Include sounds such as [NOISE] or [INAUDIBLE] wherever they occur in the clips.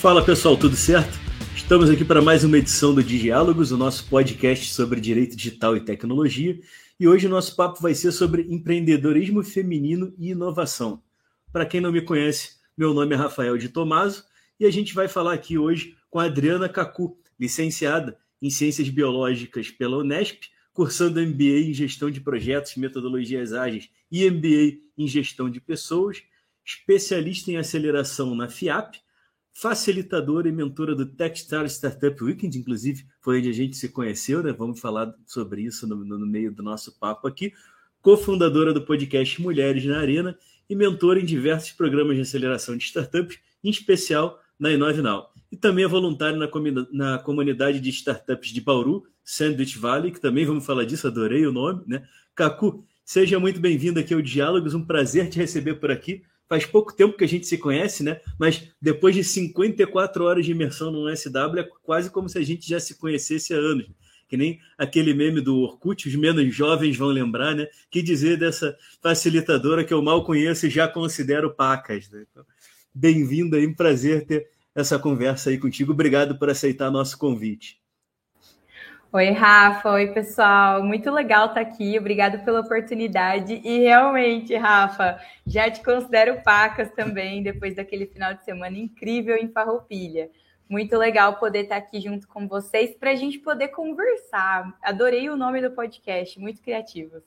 Fala pessoal, tudo certo? Estamos aqui para mais uma edição do Diálogos, o nosso podcast sobre direito digital e tecnologia. E hoje o nosso papo vai ser sobre empreendedorismo feminino e inovação. Para quem não me conhece, meu nome é Rafael de Tomaso e a gente vai falar aqui hoje com a Adriana Cacu, licenciada em Ciências Biológicas pela Unesp, cursando MBA em Gestão de Projetos Metodologias Ágeis e MBA em Gestão de Pessoas, especialista em aceleração na FIAP, facilitadora e mentora do Techstar Startup Weekend, inclusive foi onde a gente se conheceu, né? Vamos falar sobre isso no, no meio do nosso papo aqui. Cofundadora do podcast Mulheres na Arena e mentora em diversos programas de aceleração de startups, em especial na Inove Now. E também é voluntária na, na comunidade de startups de Bauru, Sandwich Valley, que também vamos falar disso, adorei o nome, né? Cacu, seja muito bem-vindo aqui ao Diálogos, um prazer te receber por aqui. Faz pouco tempo que a gente se conhece, né? Mas depois de 54 horas de imersão no SW, é quase como se a gente já se conhecesse há anos. Que nem aquele meme do Orkut, os menos jovens vão lembrar, né? Que dizer dessa facilitadora que eu mal conheço e já considero pacas. Né? Então, Bem-vindo aí, um prazer ter essa conversa aí contigo. Obrigado por aceitar nosso convite. Oi, Rafa. Oi, pessoal. Muito legal estar aqui. Obrigado pela oportunidade. E realmente, Rafa, já te considero pacas também, depois daquele final de semana incrível em Farroupilha. Muito legal poder estar aqui junto com vocês para a gente poder conversar. Adorei o nome do podcast, muito criativo.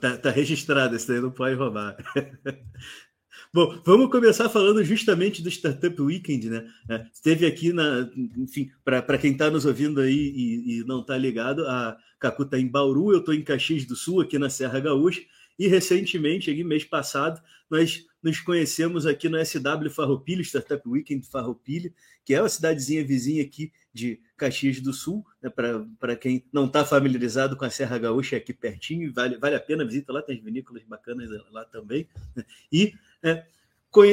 Tá, tá registrado, esse daí não pode roubar. [LAUGHS] Bom, vamos começar falando justamente do Startup Weekend, né? É, esteve aqui, na, enfim, para quem está nos ouvindo aí e, e não está ligado, a Cacu está em Bauru, eu estou em Caxias do Sul, aqui na Serra Gaúcha, e recentemente, aqui, mês passado, nós nos conhecemos aqui no SW Farroupilha, Startup Weekend Farroupilha, que é uma cidadezinha vizinha aqui de Caxias do Sul, né, para quem não está familiarizado com a Serra Gaúcha, é aqui pertinho, vale, vale a pena a visita lá, tem as vinícolas bacanas lá também. Né? E é,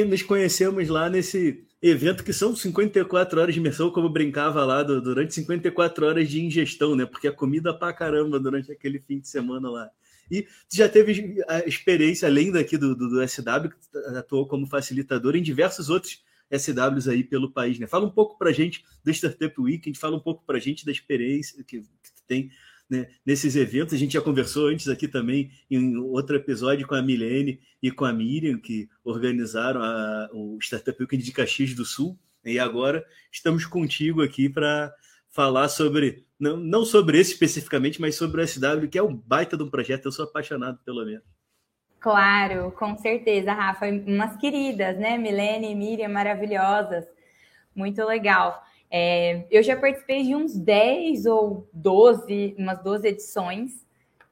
nos conhecemos lá nesse evento que são 54 horas de imersão, como brincava lá, do, durante 54 horas de ingestão, né? Porque a comida pra caramba durante aquele fim de semana lá. E já teve a experiência, além daqui do, do, do SW, que atuou como facilitador em diversos outros SWs aí pelo país, né? Fala um pouco para a gente do Startup Weekend, fala um pouco para a gente da experiência que, que tem né, nesses eventos. A gente já conversou antes aqui também em outro episódio com a Milene e com a Miriam, que organizaram a, o Startup Weekend de Caxias do Sul. E agora estamos contigo aqui para falar sobre, não, não sobre esse especificamente, mas sobre o SW, que é um baita de um projeto. Eu sou apaixonado pelo menos. Claro, com certeza, Rafa. Umas queridas, né? Milene e Miriam, maravilhosas. Muito legal. É, eu já participei de uns 10 ou 12, umas 12 edições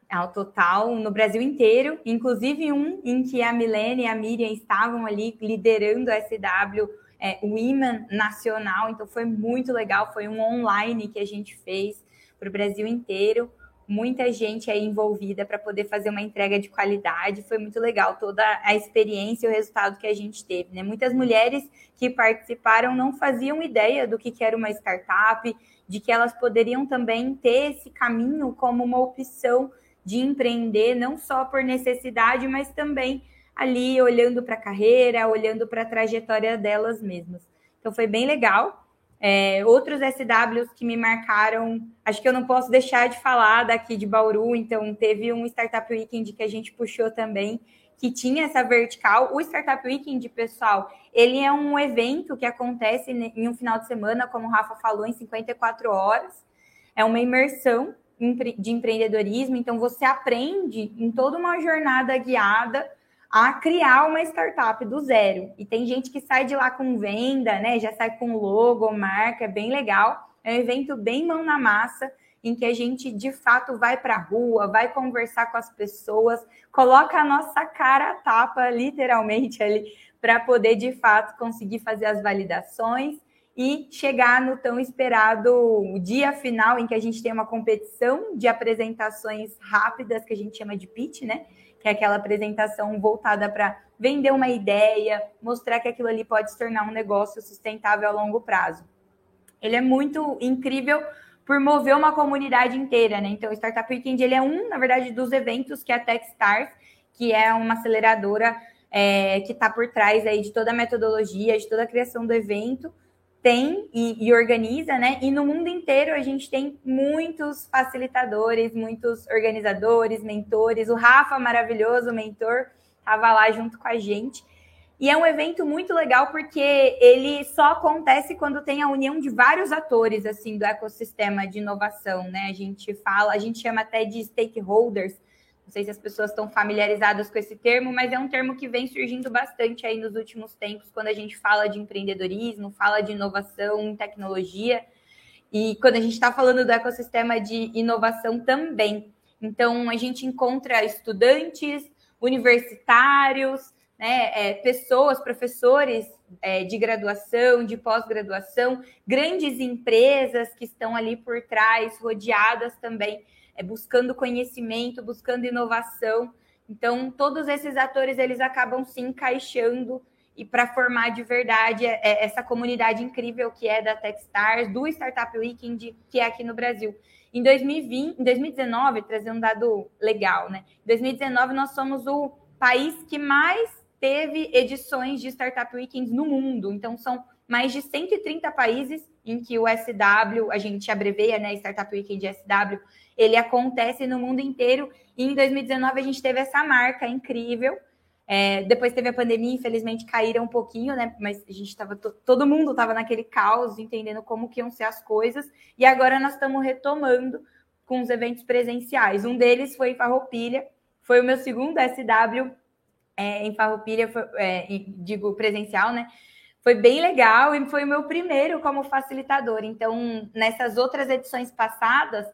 ao total no Brasil inteiro, inclusive um em que a Milene e a Miriam estavam ali liderando a SW é, Women Nacional, então foi muito legal, foi um online que a gente fez para o Brasil inteiro muita gente aí envolvida para poder fazer uma entrega de qualidade. Foi muito legal toda a experiência e o resultado que a gente teve. Né? Muitas mulheres que participaram não faziam ideia do que era uma startup, de que elas poderiam também ter esse caminho como uma opção de empreender, não só por necessidade, mas também ali olhando para a carreira, olhando para a trajetória delas mesmas. Então foi bem legal. É, outros SWs que me marcaram, acho que eu não posso deixar de falar daqui de Bauru, então teve um Startup Weekend que a gente puxou também, que tinha essa vertical. O Startup Weekend, pessoal, ele é um evento que acontece em um final de semana, como o Rafa falou, em 54 horas. É uma imersão de empreendedorismo, então você aprende em toda uma jornada guiada a criar uma startup do zero. E tem gente que sai de lá com venda, né? Já sai com logo, marca, é bem legal. É um evento bem mão na massa, em que a gente de fato vai para a rua, vai conversar com as pessoas, coloca a nossa cara a tapa, literalmente, ali, para poder de fato conseguir fazer as validações e chegar no tão esperado dia final, em que a gente tem uma competição de apresentações rápidas, que a gente chama de pitch, né? Que é aquela apresentação voltada para vender uma ideia, mostrar que aquilo ali pode se tornar um negócio sustentável a longo prazo. Ele é muito incrível por mover uma comunidade inteira, né? Então, o Startup Weekend ele é um, na verdade, dos eventos que a Techstars, que é uma aceleradora é, que está por trás aí de toda a metodologia, de toda a criação do evento, tem e, e, organiza, né? E no mundo inteiro a gente tem muitos facilitadores, muitos organizadores, mentores. O Rafa, maravilhoso mentor, estava lá junto com a gente. E é um evento muito legal porque ele só acontece quando tem a união de vários atores assim do ecossistema de inovação, né? A gente fala, a gente chama até de stakeholders. Não sei se as pessoas estão familiarizadas com esse termo, mas é um termo que vem surgindo bastante aí nos últimos tempos quando a gente fala de empreendedorismo, fala de inovação em tecnologia. E quando a gente está falando do ecossistema de inovação também. Então, a gente encontra estudantes, universitários, né, é, pessoas, professores é, de graduação, de pós-graduação, grandes empresas que estão ali por trás, rodeadas também, é, buscando conhecimento, buscando inovação. Então, todos esses atores eles acabam se encaixando e para formar de verdade é, é, essa comunidade incrível que é da Techstars, do Startup Weekend, que é aqui no Brasil. Em 2020, em 2019, trazer um dado legal, né? Em 2019 nós somos o país que mais teve edições de Startup Weekends no mundo. Então, são mais de 130 países em que o SW, a gente abreveia, né, Startup Weekend SW, ele acontece no mundo inteiro. E em 2019 a gente teve essa marca incrível. É, depois teve a pandemia, infelizmente caíram um pouquinho, né? Mas a gente estava, todo mundo estava naquele caos, entendendo como que iam ser as coisas. E agora nós estamos retomando com os eventos presenciais. Um deles foi em Farroupilha, foi o meu segundo SW é, em Farroupilha, foi, é, digo presencial, né? Foi bem legal e foi o meu primeiro como facilitador. Então, nessas outras edições passadas,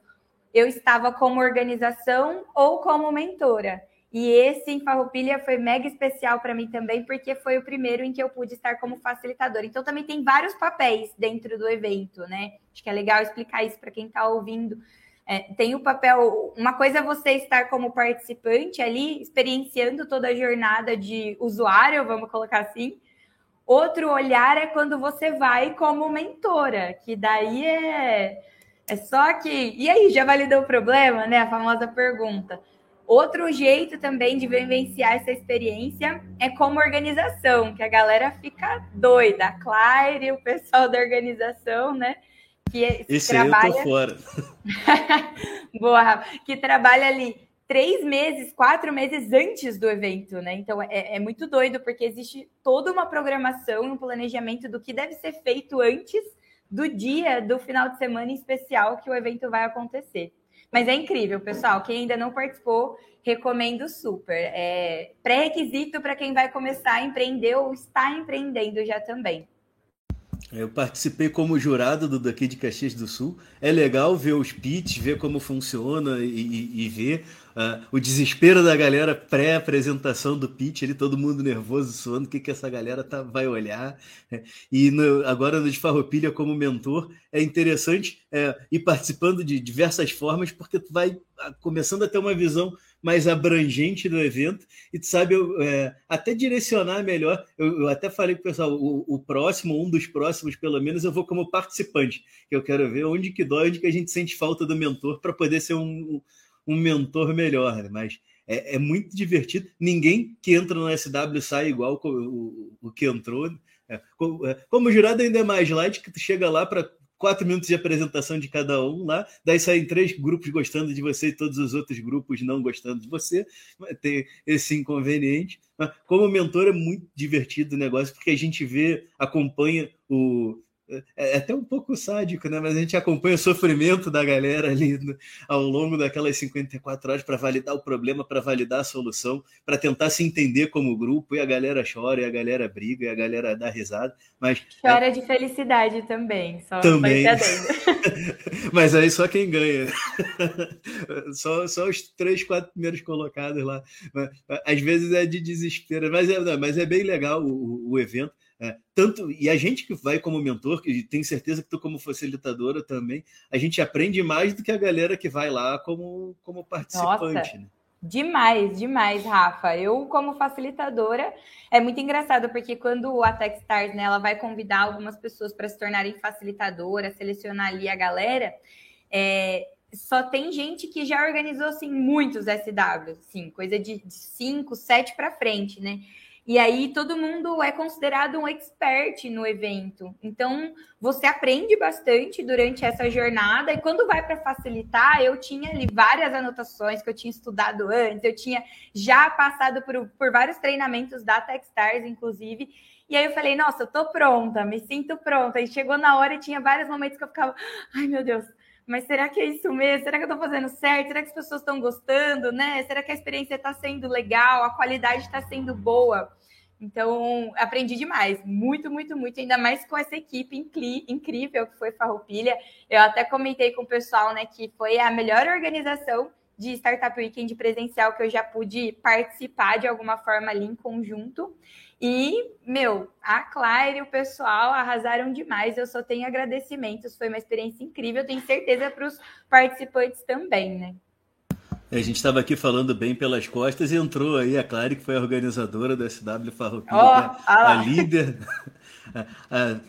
eu estava como organização ou como mentora. E esse em Farroupilha foi mega especial para mim também, porque foi o primeiro em que eu pude estar como facilitador. Então, também tem vários papéis dentro do evento, né? Acho que é legal explicar isso para quem está ouvindo é, tem o papel. Uma coisa é você estar como participante ali, experienciando toda a jornada de usuário, vamos colocar assim. Outro olhar é quando você vai como mentora, que daí é, é só que. E aí, já validou o problema, né? A famosa pergunta. Outro jeito também de vivenciar essa experiência é como organização, que a galera fica doida. A Claire, o pessoal da organização, né? que Esse trabalha... eu tô fora. [LAUGHS] Boa, Rafa. Que trabalha ali três meses, quatro meses antes do evento, né? Então é, é, muito doido, porque existe toda uma programação um planejamento do que deve ser feito antes do dia do final de semana especial que o evento vai acontecer. Mas é incrível, pessoal. Quem ainda não participou, recomendo super. É pré-requisito para quem vai começar a empreender ou está empreendendo já também. Eu participei como jurado do daqui de Caxias do Sul. É legal ver os pitches, ver como funciona e, e, e ver uh, o desespero da galera pré-apresentação do pitch, ali, todo mundo nervoso, suando, o que, que essa galera tá, vai olhar. [LAUGHS] E no, agora no de Farroupilha, como mentor, é interessante é, ir participando de diversas formas, porque tu vai ah, começando a ter uma visão mais abrangente do evento e tu sabe é, até direcionar melhor. Eu, eu, até falei com o pessoal, o, o, próximo, um dos próximos, pelo menos, eu vou como participante, que eu quero ver onde que dói, onde que a gente sente falta do mentor para poder ser um, um mentor melhor, né? mas é, é, muito divertido. Ninguém que entra no SW sai igual o, o, o que entrou. É, como, é, como jurado ainda é mais light, que tu chega lá para quatro minutos de apresentação de cada um lá, daí saem três grupos gostando de você e todos os outros grupos não gostando de você, tem esse inconveniente. Como mentor é muito divertido o negócio, porque a gente vê, acompanha o, é, é até um pouco sádico, né? Mas a gente acompanha o sofrimento da galera ali no, ao longo daquelas 54 horas para validar o problema, para validar a solução, para tentar se entender como grupo. E a galera chora, e a galera briga, e a galera dá risada. Mas chora é... de felicidade também, só também. [LAUGHS] mas aí só quem ganha, [LAUGHS] só, só os três, quatro primeiros colocados lá. Às vezes é de desespero, mas é, mas é bem legal o, o evento. É, tanto e a gente que vai como mentor, que tem certeza que tu como facilitadora também, a gente aprende mais do que a galera que vai lá como, como participante. Nossa, né? Demais, demais, Rafa. Eu, como facilitadora, é muito engraçado, porque quando a Techstars né, ela vai convidar algumas pessoas para se tornarem facilitadoras, selecionar ali a galera, é, só tem gente que já organizou assim, muitos SWs, sim, coisa de 5, 7 para frente, né? E aí todo mundo é considerado um expert no evento. Então você aprende bastante durante essa jornada. E quando vai para facilitar, eu tinha ali várias anotações que eu tinha estudado antes, eu tinha já passado por, por vários treinamentos da Techstars, inclusive. E aí eu falei, nossa, eu tô pronta, me sinto pronta. E chegou na hora e tinha vários momentos que eu ficava, ai meu Deus, mas será que é isso mesmo? Será que eu estou fazendo certo? Será que as pessoas estão gostando, né? Será que a experiência está sendo legal? A qualidade está sendo boa? Então, aprendi demais, muito, muito, muito, ainda mais com essa equipe incrível que foi Farroupilha. Eu até comentei com o pessoal, né, que foi a melhor organização de Startup Weekend presencial que eu já pude participar de alguma forma ali em conjunto. E, meu, a Claire e o pessoal arrasaram demais. Eu só tenho agradecimentos. Foi uma experiência incrível. Tenho certeza para os participantes também, né? A gente estava aqui falando bem pelas costas e entrou aí a Claire, que foi a organizadora do SW Farroupilha, oh, [LAUGHS] a, a líder.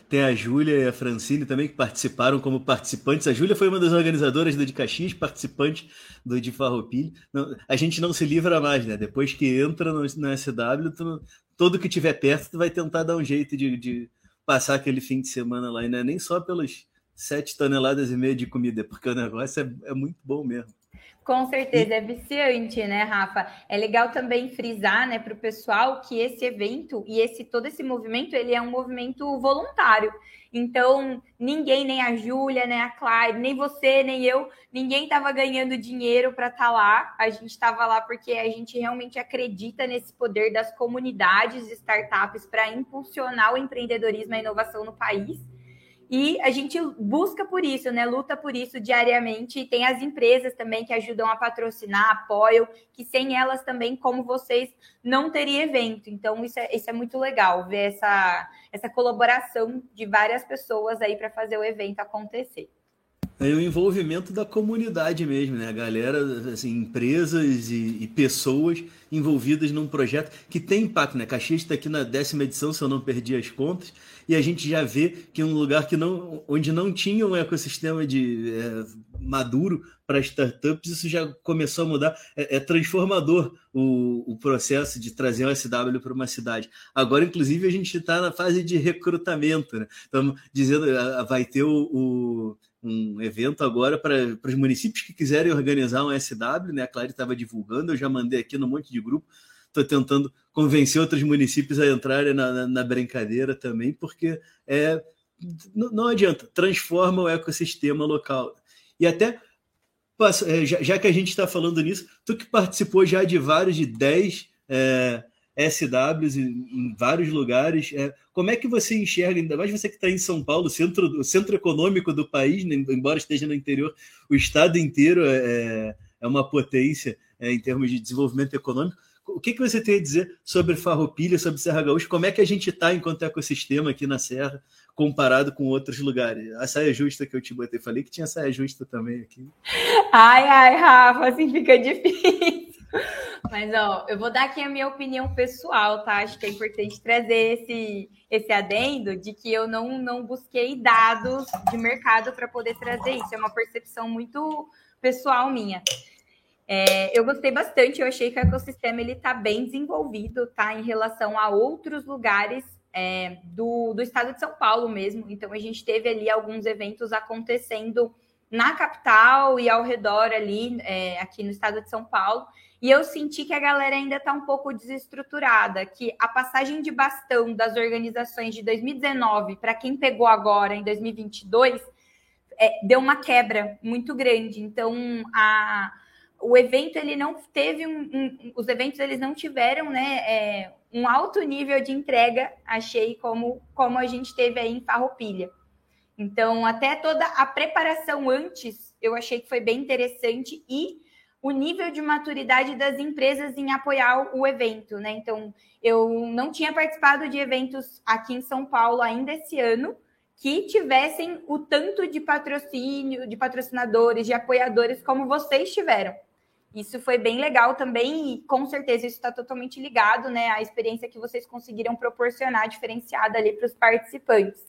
tem a Júlia e a Francine também que participaram como participantes. A Júlia foi uma das organizadoras do de Caxias, participante do de Farroupilha. a gente não se livra mais, né? Depois que entra no, no SW, tu, todo que tiver perto tu vai tentar dar um jeito de, de passar aquele fim de semana lá. E não é nem só pelas sete toneladas e meia de comida, porque o negócio é, é muito bom mesmo. Com certeza, é viciante, né, Rafa? É legal também frisar, né, para o pessoal que esse evento e esse todo esse movimento, ele é um movimento voluntário. Então, ninguém, nem a Júlia, nem a Clyde, nem você, nem eu, ninguém estava ganhando dinheiro para estar tá lá. A gente estava lá porque a gente realmente acredita nesse poder das comunidades de startups para impulsionar o empreendedorismo e a inovação no país. E a gente busca por isso, né? Luta por isso diariamente. tem as empresas também que ajudam a patrocinar, apoiam, que sem elas também, como vocês, não teria evento. Então, isso é, isso é muito legal, ver essa, essa colaboração de várias pessoas aí para fazer o evento acontecer. É o envolvimento da comunidade mesmo, né? A galera, assim, empresas e, e pessoas envolvidas num projeto que tem impacto, né? Caxias está aqui na décima edição, se eu não perdi as contas, e a gente já vê que um lugar que não, onde não tinha um ecossistema de é, maduro para startups, isso já começou a mudar. É, é transformador o, o, processo de trazer um SW para uma cidade. Agora, inclusive, a gente está na fase de recrutamento, né? Estamos dizendo, vai ter o, o um evento agora para os municípios que quiserem organizar um SW, né? A Clary estava divulgando, eu já mandei aqui no monte de grupo. Estou tentando convencer outros municípios a entrarem na, na, na brincadeira também, porque é, não, não, adianta, transforma o ecossistema local. E até, é, já, já que a gente está falando nisso, tu que participou já de vários, de 10 é, SWs em, vários lugares. É, como é que você enxerga, ainda mais você que está em São Paulo, centro, o centro econômico do país, né, embora esteja no interior, o estado inteiro é, é, é uma potência é, em termos de desenvolvimento econômico. O que, que você tem a dizer sobre Farroupilha, sobre Serra Gaúcha? Como é que a gente está enquanto ecossistema aqui na Serra, comparado com outros lugares? A saia justa que eu te botei, falei que tinha saia justa também aqui. Ai, ai, Rafa, assim fica difícil. Mas, ó, eu vou dar aqui a minha opinião pessoal, tá? Acho que é importante trazer esse, esse adendo de que eu não, não busquei dados de mercado para poder trazer isso. É uma percepção muito pessoal minha. É, eu gostei bastante, eu achei que o ecossistema ele está bem desenvolvido, tá? Em relação a outros lugares é, do, do estado de São Paulo mesmo. Então, a gente teve ali alguns eventos acontecendo na capital e ao redor ali, é, aqui no estado de São Paulo. E eu senti que a galera ainda está um pouco desestruturada, que a passagem de bastão das organizações de 2019 para quem pegou agora em 2022 é, deu uma quebra muito grande. Então, a, o evento ele não teve um, um, os eventos eles não tiveram né, é, um alto nível de entrega, achei como como a gente teve aí em Farroupilha. Então, até toda a preparação antes, eu achei que foi bem interessante e o nível de maturidade das empresas em apoiar o evento, né? Então, eu não tinha participado de eventos aqui em São Paulo ainda esse ano que tivessem o tanto de patrocínio, de patrocinadores, de apoiadores como vocês tiveram. Isso foi bem legal também e com certeza isso está totalmente ligado, né, à experiência que vocês conseguiram proporcionar diferenciada ali para os participantes.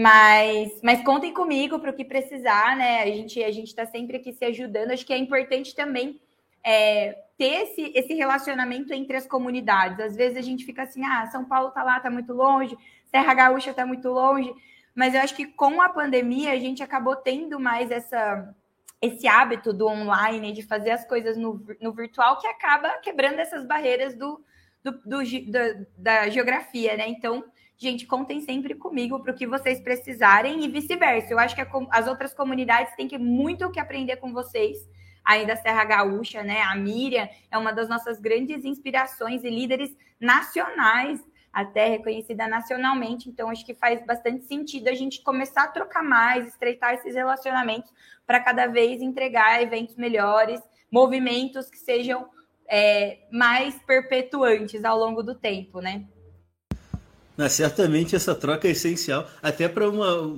Mas, mas contem comigo para o que precisar, né? A gente a gente está sempre aqui se ajudando. Acho que é importante também é, ter esse, esse relacionamento entre as comunidades. Às vezes a gente fica assim, ah, São Paulo tá lá, tá muito longe, Serra Gaúcha tá muito longe, mas eu acho que com a pandemia a gente acabou tendo mais essa esse hábito do online, de fazer as coisas no, no virtual, que acaba quebrando essas barreiras do, do, do, do da geografia, né? Então, gente, contem sempre comigo para o que vocês precisarem e vice-versa. Eu acho que a, as outras comunidades têm que muito o que aprender com vocês aí da Serra Gaúcha, né? A Miriam é uma das nossas grandes inspirações e líderes nacionais, até reconhecida nacionalmente. Então, acho que faz bastante sentido a gente começar a trocar mais, estreitar esses relacionamentos para cada vez entregar eventos melhores, movimentos que sejam é, mais perpetuantes ao longo do tempo, né? Certamente essa troca é essencial, até para uma.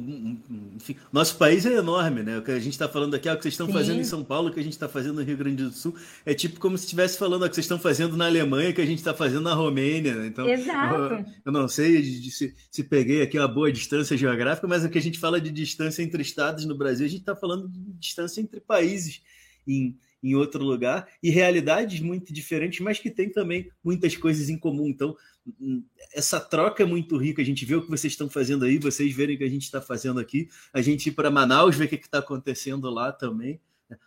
Enfim, nosso país é enorme, né? O que a gente está falando aqui, é o que vocês estão Sim. fazendo em São Paulo, o que a gente está fazendo no Rio Grande do Sul, é tipo como se estivesse falando o que vocês estão fazendo na Alemanha, o que a gente está fazendo na Romênia. Né? Então, eu, eu, não sei se, se peguei aqui uma boa distância geográfica, mas o que a gente fala de distância entre estados no Brasil, a gente está falando de distância entre países em, em outro lugar e realidades muito diferentes, mas que tem também muitas coisas em comum. Então, essa troca é muito rica. A gente vê o que vocês estão fazendo aí, vocês verem o que a gente está fazendo aqui, a gente ir para Manaus, ver o que está acontecendo lá também.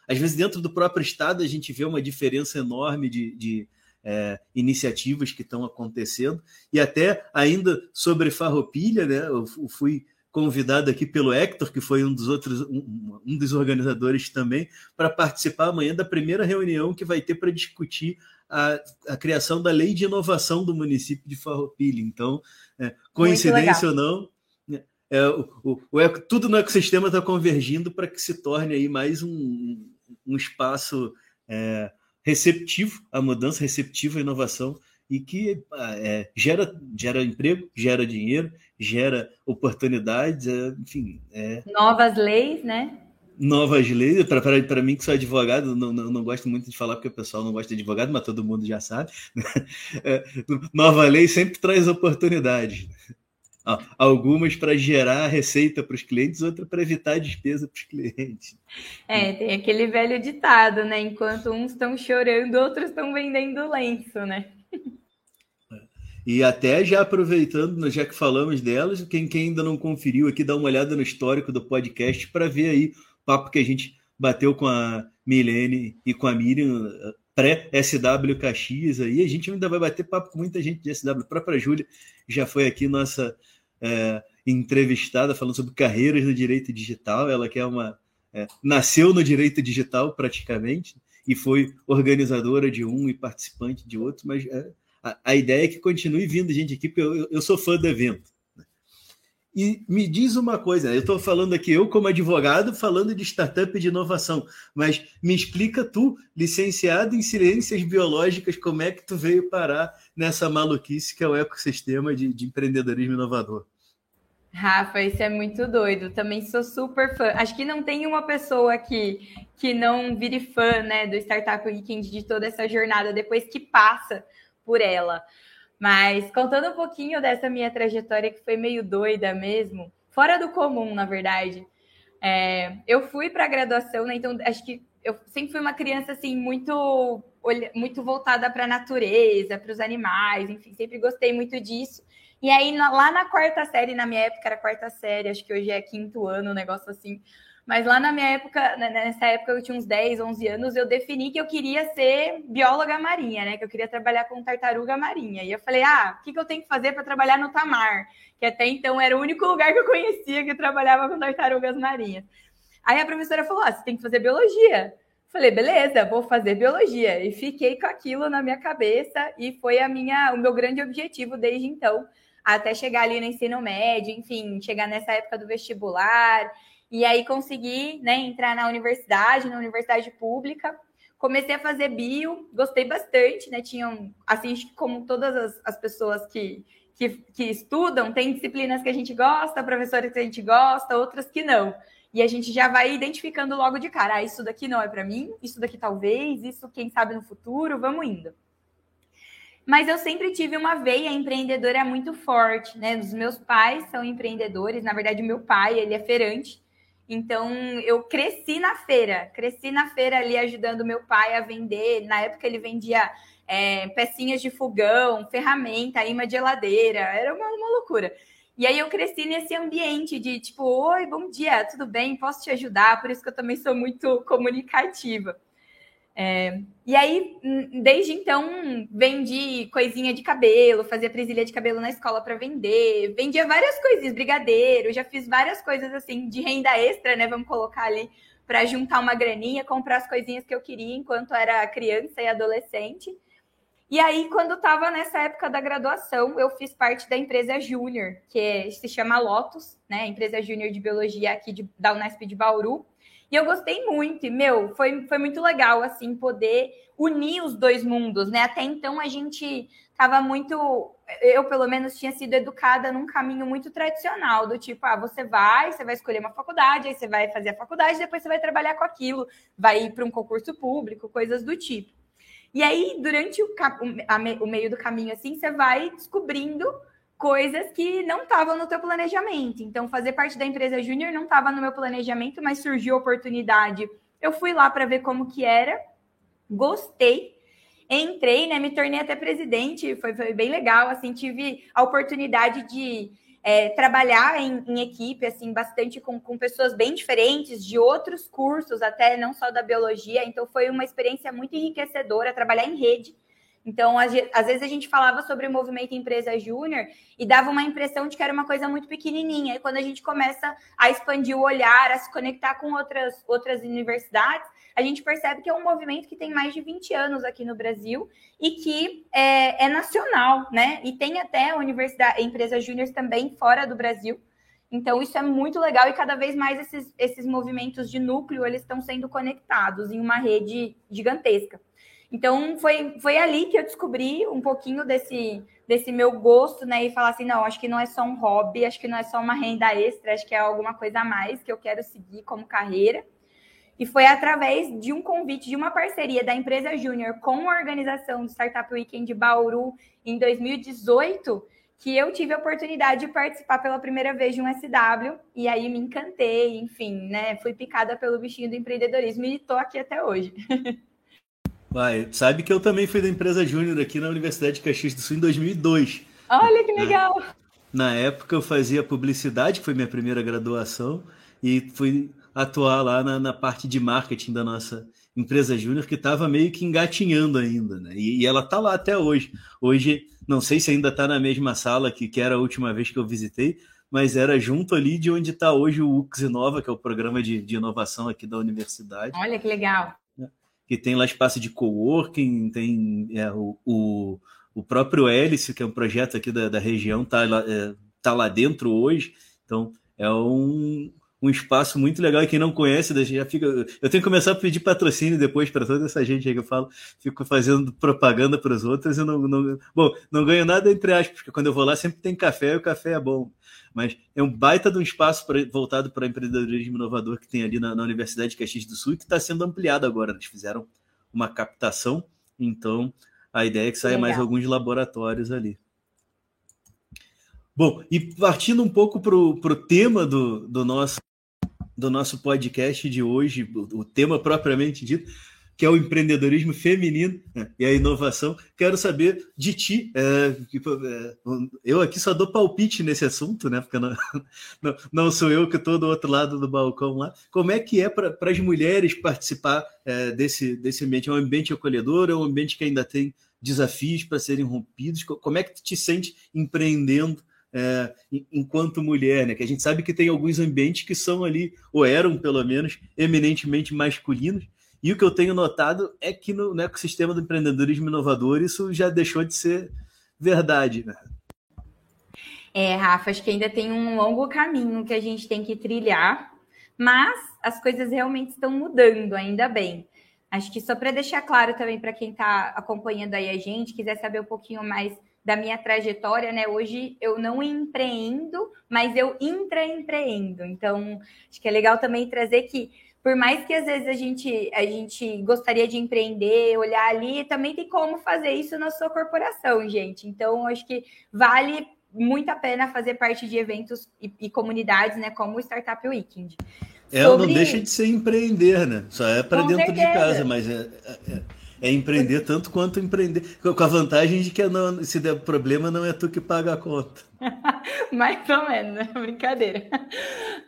Às vezes, dentro do próprio estado, a gente vê uma diferença enorme de, de é, iniciativas que estão acontecendo. E até ainda sobre Farroupilha, né? Eu fui convidado aqui pelo Hector, que foi um dos outros, um, um dos organizadores também, para participar amanhã da primeira reunião que vai ter para discutir a, a, criação da lei de inovação do município de Farroupilha. Então, é, coincidência ou não, né, é, o, o, o, tudo no ecossistema está convergindo para que se torne aí mais um, um espaço é, receptivo à mudança, receptivo à inovação e que é, gera, gera emprego, gera dinheiro, gera oportunidades, é, enfim. É... Novas leis, né? Novas leis, para mim que sou advogado, não, não, não, gosto muito de falar porque o pessoal não gosta de advogado, mas todo mundo já sabe. [LAUGHS] É, nova lei sempre traz oportunidades. Algumas para gerar receita para os clientes, outras para evitar despesa para os clientes. É, tem aquele velho ditado, né? Enquanto uns estão chorando, outros estão vendendo lenço, né? E até já aproveitando, já que falamos delas, quem, quem ainda não conferiu aqui, dá uma olhada no histórico do podcast para ver aí o papo que a gente bateu com a Milene e com a Miriam pré-SW Caxias aí. A gente ainda vai bater papo com muita gente de SW. A própria Júlia já foi aqui nossa é, entrevistada falando sobre carreiras no direito digital. Ela que é uma. É, nasceu no direito digital praticamente e foi organizadora de um e participante de outro, mas é, a, ideia é que continue vindo gente aqui, porque eu, eu sou fã do evento. Né? E me diz uma coisa, eu estou falando aqui, eu como advogado, falando de startup de inovação, mas me explica tu, licenciado em ciências biológicas, como é que tu veio parar nessa maluquice que é o ecossistema de, de empreendedorismo inovador? Rafa, isso é muito doido. Também sou super fã. Acho que não tem uma pessoa aqui que não vire fã né, do Startup Weekend, de toda essa jornada, depois que passa por ela. Mas contando um pouquinho dessa minha trajetória, que foi meio doida mesmo, fora do comum, na verdade. É, eu fui para a graduação, né? Então, acho que eu sempre fui uma criança assim, muito, muito voltada para a natureza, para os animais, enfim, sempre gostei muito disso. E aí, lá na quarta série, na minha época era quarta série, acho que hoje é quinto ano, um negócio assim. Mas lá na minha época, né, nessa época eu tinha uns 10, 11 anos, eu defini que eu queria ser bióloga marinha, né? Que eu queria trabalhar com tartaruga marinha. E eu falei, ah, o que, que eu tenho que fazer para trabalhar no Tamar? Que até então era o único lugar que eu conhecia que trabalhava com tartarugas marinhas. Aí a professora falou, ah, você tem que fazer biologia. Falei, beleza, vou fazer biologia. E fiquei com aquilo na minha cabeça e foi a minha, o meu grande objetivo desde então, até chegar ali no ensino médio, enfim, chegar nessa época do vestibular e aí consegui né, entrar na universidade, na universidade pública. Comecei a fazer bio, gostei bastante, né? Tinham, assim, como todas as, as pessoas que, que, que estudam, tem disciplinas que a gente gosta, professores que a gente gosta, outras que não. E a gente já vai identificando logo de cara, ah, isso daqui não é para mim, isso daqui talvez, isso quem sabe no futuro, vamos indo. Mas eu sempre tive uma veia empreendedora muito forte, né? Os meus pais são empreendedores, na verdade, meu pai, ele é feirante, Então, eu cresci na feira, cresci na feira ali ajudando meu pai a vender. Na época, ele vendia é, pecinhas de fogão, ferramenta, imã de geladeira, era uma, uma loucura. E aí eu cresci nesse ambiente de tipo, oi, bom dia, tudo bem? Posso te ajudar? Por isso que eu também sou muito comunicativa. É, e aí, hum, desde então, vendi coisinha de cabelo, fazia presilha de cabelo na escola para vender, vendia várias coisinhas, brigadeiro, já fiz várias coisas assim de renda extra, né? Vamos colocar ali para juntar uma graninha, comprar as coisinhas que eu queria enquanto era criança e adolescente. E aí, quando estava nessa época da graduação, eu fiz parte da empresa Júnior, que é, se chama Lotus, né? Empresa Júnior de Biologia aqui de, da Unesp de Bauru. E eu gostei muito, e, meu, foi, foi muito legal, assim, poder unir os dois mundos, né? Até então a gente estava muito. Eu, pelo menos, tinha sido educada num caminho muito tradicional, do tipo, ah, você vai, você vai escolher uma faculdade, aí você vai fazer a faculdade, depois você vai trabalhar com aquilo, vai ir para um concurso público, coisas do tipo. E aí, durante o, o meio do caminho, assim, você vai descobrindo coisas que não estavam no teu planejamento. Então, fazer parte da empresa júnior não estava no meu planejamento, mas surgiu a oportunidade. Eu fui lá para ver como que era, gostei, entrei, né? Me tornei até presidente, foi, foi bem legal. Assim, tive a oportunidade de é, trabalhar em, em, equipe, assim, bastante com, com pessoas bem diferentes, de outros cursos, até não só da biologia. Então, foi uma experiência muito enriquecedora trabalhar em rede. Então, às, vezes a gente falava sobre o movimento empresa júnior e dava uma impressão de que era uma coisa muito pequenininha. E quando a gente começa a expandir o olhar, a se conectar com outras, outras universidades, a gente percebe que é um movimento que tem mais de 20 anos aqui no Brasil e que é, é nacional, né? E tem até universidade, empresas júniores também fora do Brasil. Então, isso é muito legal e cada vez mais esses, esses movimentos de núcleo, eles estão sendo conectados em uma rede gigantesca. Então, foi, foi ali que eu descobri um pouquinho desse, desse meu gosto, né? E falar assim, não, acho que não é só um hobby, acho que não é só uma renda extra, acho que é alguma coisa a mais que eu quero seguir como carreira. E foi através de um convite, de uma parceria da empresa Júnior com a organização do Startup Weekend de Bauru em 2018, que eu tive a oportunidade de participar pela primeira vez de um SW, e aí me encantei, enfim, né? Fui picada pelo bichinho do empreendedorismo e estou aqui até hoje. [LAUGHS] Vai, sabe que eu também fui da empresa Júnior aqui na Universidade de Caxias do Sul em 2002. Olha que legal! Na, na época eu fazia publicidade, que foi minha primeira graduação, e fui atuar lá na, na parte de marketing da nossa empresa júnior, que estava meio que engatinhando ainda, né? E, e ela está lá até hoje. Hoje, não sei se ainda está na mesma sala que, que era a última vez que eu visitei, mas era junto ali de onde está hoje o UX Inova, que é o programa de, de inovação aqui da universidade. Olha que legal. Que tem lá espaço de coworking, tem é, o, o, o, próprio Hélice, que é um projeto aqui da, da região, está lá, é, tá lá dentro hoje. Então, é um, um espaço muito legal e quem não conhece já fica eu tenho que começar a pedir patrocínio depois para toda essa gente aí que eu falo fico fazendo propaganda para os outros e não, não bom não ganho nada entre aspas porque quando eu vou lá sempre tem café e o café é bom mas é um baita de um espaço pra, voltado para empreendedorismo inovador que tem ali na, na Universidade de Caxias do Sul e que está sendo ampliado agora eles fizeram uma captação então a ideia é que saia mais alguns laboratórios ali Bom, e partindo um pouco para o tema do, do nosso do nosso podcast de hoje, o, tema propriamente dito, que é o empreendedorismo feminino né, e a inovação. Quero saber de ti. É, é, eu aqui só dou palpite nesse assunto, né? Porque não, [LAUGHS] não, não, sou eu que estou do outro lado do balcão lá. Como é que é para as mulheres participar é, desse, desse ambiente? É um ambiente acolhedor? É um ambiente que ainda tem desafios para serem rompidos? Como é que tu te sente empreendendo? É, enquanto mulher, né? Que a gente sabe que tem alguns ambientes que são ali, ou eram pelo menos, eminentemente masculinos. E o que eu tenho notado é que no, no ecossistema do empreendedorismo inovador isso já deixou de ser verdade, né? É, Rafa, acho que ainda tem um longo caminho que a gente tem que trilhar, mas as coisas realmente estão mudando, ainda bem. Acho que só para deixar claro também para quem está acompanhando aí a gente, quiser saber um pouquinho mais da minha trajetória, né? Hoje eu não empreendo, mas eu intraempreendo. Então, acho que é legal também trazer que por mais que às vezes a gente, a gente gostaria de empreender, olhar ali, também tem como fazer isso na sua corporação, gente. Então, acho que vale muito a pena fazer parte de eventos e, e comunidades, né, como o Startup Weekend. É, sobre... não deixa de ser empreender, né? Só é para dentro certeza. de casa, mas é, é, é, empreender tanto quanto empreender. Com a vantagem de que não, se der problema, não é tu que paga a conta. [LAUGHS] Mais ou menos, né? Brincadeira.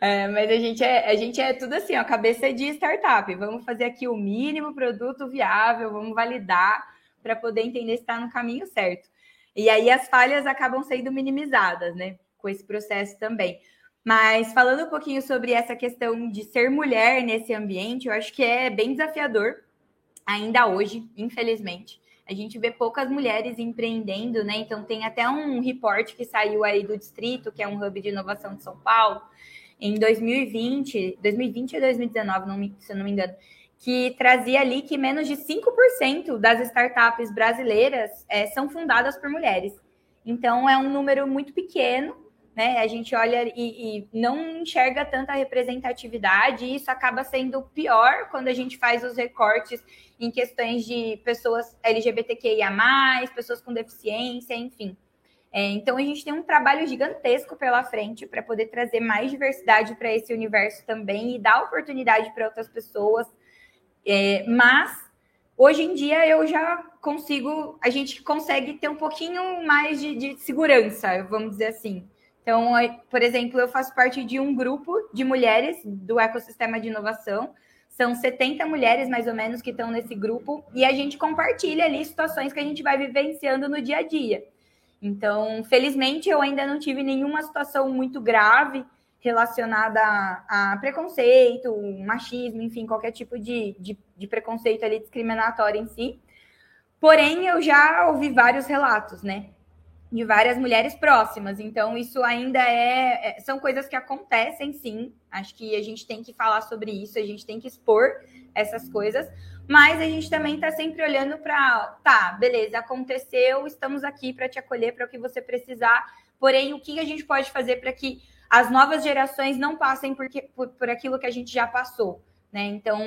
É, mas a gente, é, a gente é tudo assim, ó, cabeça de startup. Vamos fazer aqui o mínimo produto viável, vamos validar para poder entender se está no caminho certo. E aí as falhas acabam sendo minimizadas, né? Com esse processo também. Mas falando um pouquinho sobre essa questão de ser mulher nesse ambiente, eu acho que é bem desafiador ainda hoje, infelizmente. A gente vê poucas mulheres empreendendo, né? Então tem até um reporte que saiu aí do distrito, que é um hub de inovação de São Paulo, em 2020, 2020 ou 2019, não me, se eu não me engano, que trazia ali que menos de 5% das startups brasileiras é, são fundadas por mulheres. Então é um número muito pequeno né? A gente olha e, e, não enxerga tanta representatividade, e isso acaba sendo pior quando a gente faz os recortes em questões de pessoas LGBTQIA, pessoas com deficiência, enfim. É, então a gente tem um trabalho gigantesco pela frente para poder trazer mais diversidade para esse universo também e dar oportunidade para outras pessoas. É, mas hoje em dia eu já consigo, a gente consegue ter um pouquinho mais de, de segurança, vamos dizer assim. Então, por exemplo, eu faço parte de um grupo de mulheres do ecossistema de inovação. São 70 mulheres, mais ou menos, que estão nesse grupo, e a gente compartilha ali situações que a gente vai vivenciando no dia a dia. Então, felizmente, eu ainda não tive nenhuma situação muito grave relacionada a, preconceito, machismo, enfim, qualquer tipo de, de, de preconceito ali discriminatório em si. Porém, eu já ouvi vários relatos, né? De várias mulheres próximas. Então, isso ainda é, é, São coisas que acontecem, sim. Acho que a gente tem que falar sobre isso, a gente tem que expor essas coisas. Mas a gente também está sempre olhando para. Tá, beleza, aconteceu, estamos aqui para te acolher para o que você precisar. Porém, o que a gente pode fazer para que as novas gerações não passem por, por, por aquilo que a gente já passou? Né? Então,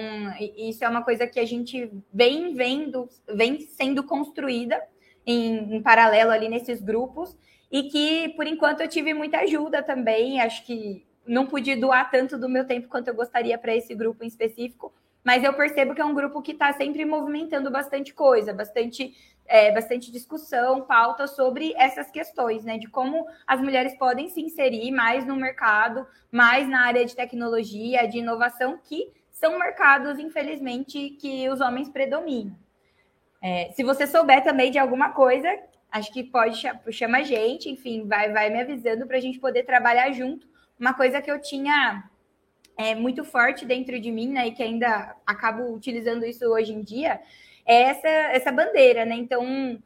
isso é uma coisa que a gente vem vendo, vem sendo construída em, em paralelo ali nesses grupos e que, por enquanto, eu tive muita ajuda também. Acho que não pude doar tanto do meu tempo quanto eu gostaria para esse grupo em específico, mas eu percebo que é um grupo que está sempre movimentando bastante coisa, bastante, é, bastante discussão, pauta sobre essas questões, né? De como as mulheres podem se inserir mais no mercado, mais na área de tecnologia, de inovação, que são mercados, infelizmente, que os homens predominam. É, se você souber também de alguma coisa, acho que pode chama a gente, enfim, vai, vai me avisando para a gente poder trabalhar junto. Uma coisa que eu tinha é, muito forte dentro de mim, né, e que ainda acabo utilizando isso hoje em dia, é essa, essa bandeira, né? Então,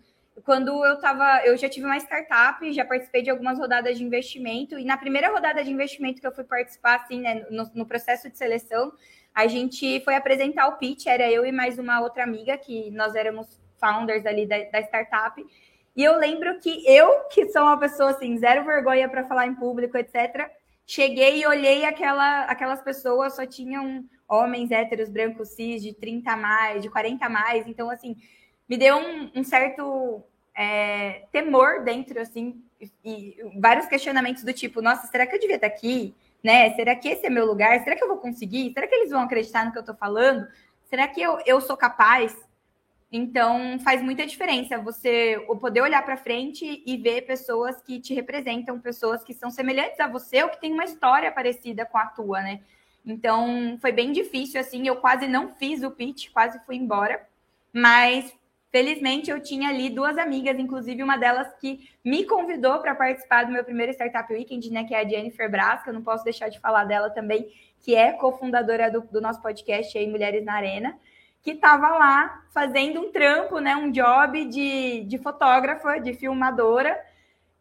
quando eu estava, eu já tive uma startup, já participei de algumas rodadas de investimento, e na primeira rodada de investimento que eu fui participar, assim, né, no, no processo de seleção, a gente foi apresentar o pitch, era eu e mais uma outra amiga, que nós éramos founders ali da, da startup. E eu lembro que eu, que sou uma pessoa assim, zero vergonha para falar em público, etc., cheguei e olhei aquela, aquelas pessoas, só tinham homens héteros, brancos, cis, de 30 a mais, de 40 a mais. Então, assim, me deu um, um certo é, temor dentro, assim, e, e, vários questionamentos do tipo, nossa, será que eu devia estar aqui? Né? Será que esse é meu lugar? Será que eu vou conseguir? Será que eles vão acreditar no que eu estou falando? Será que eu, eu sou capaz? Então, faz muita diferença você poder olhar para frente e ver pessoas que te representam, pessoas que são semelhantes a você ou que têm uma história parecida com a tua, né? Então, foi bem difícil, assim, eu quase não fiz o pitch, quase fui embora, mas Felizmente, eu tinha ali duas amigas, inclusive uma delas que me convidou para participar do meu primeiro Startup Weekend, né, que é a Jennifer Brás, que eu não posso deixar de falar dela também, que é cofundadora do, do nosso podcast aí, Mulheres na Arena, que estava lá fazendo um trampo, né, um job de, de fotógrafa, de filmadora,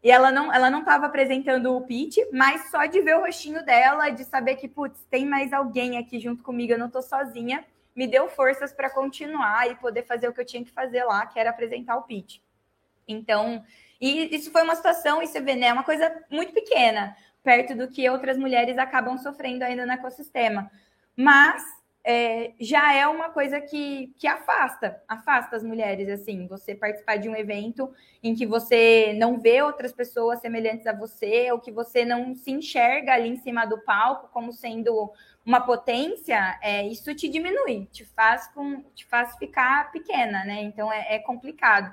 e ela não ela não estava apresentando o pitch, mas só de ver o rostinho dela, de saber que, putz, tem mais alguém aqui junto comigo, eu não estou sozinha, me deu forças para continuar e poder fazer o que eu tinha que fazer lá, que era apresentar o pitch. Então, e isso foi uma situação, e você vê, né, é uma coisa muito pequena, perto do que outras mulheres acabam sofrendo ainda no ecossistema. Mas é, já é uma coisa que, que afasta, afasta as mulheres, assim, você participar de um evento em que você não vê outras pessoas semelhantes a você, ou que você não se enxerga ali em cima do palco como sendo uma potência, é, isso te diminui, te faz, com, te faz ficar pequena, né? Então é, é complicado.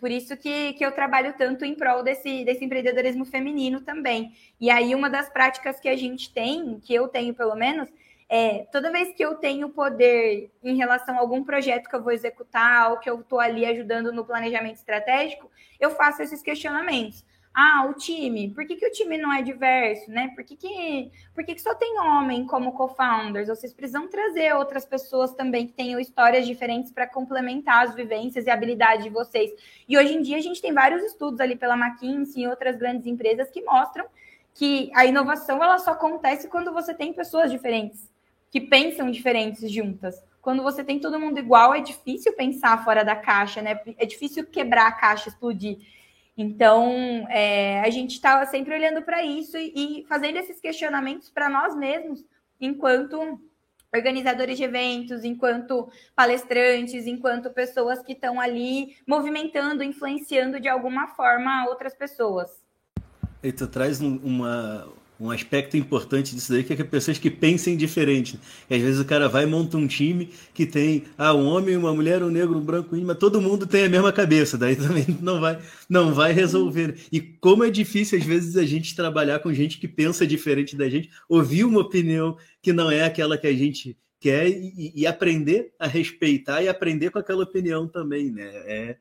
Por isso que, que eu trabalho tanto em prol desse, desse empreendedorismo feminino também. E aí, uma das práticas que a gente tem, que eu tenho pelo menos, é, toda vez que eu tenho poder em relação a algum projeto que eu vou executar ou que eu estou ali ajudando no planejamento estratégico, eu faço esses questionamentos. Ah, o time, por que, que o time não é diverso, né? Por que, que, por que, que só tem homem como co-founders? Vocês precisam trazer outras pessoas também que tenham histórias diferentes para complementar as vivências e habilidades de vocês. E hoje em dia a gente tem vários estudos ali pela McKinsey e outras grandes empresas que mostram que a inovação ela só acontece quando você tem pessoas diferentes que pensam diferentes juntas. Quando você tem todo mundo igual, é difícil pensar fora da caixa, né? É difícil quebrar a caixa, explodir. Então, é, a gente está sempre olhando para isso e, e fazendo esses questionamentos para nós mesmos, enquanto organizadores de eventos, enquanto palestrantes, enquanto pessoas que estão ali movimentando, influenciando de alguma forma outras pessoas. E tu traz uma, um aspecto importante disso daí, que é que pessoas que pensem diferente. E às vezes o cara vai e monta um time que tem ah, um homem, uma mulher, um negro, um branco, um mas todo mundo tem a mesma cabeça, daí [LAUGHS] também não vai, não vai resolver. E como é difícil às vezes a gente trabalhar com gente que pensa diferente da gente, ouvir uma opinião que não é aquela que a gente quer e, e aprender a respeitar e aprender com aquela opinião também, né? É,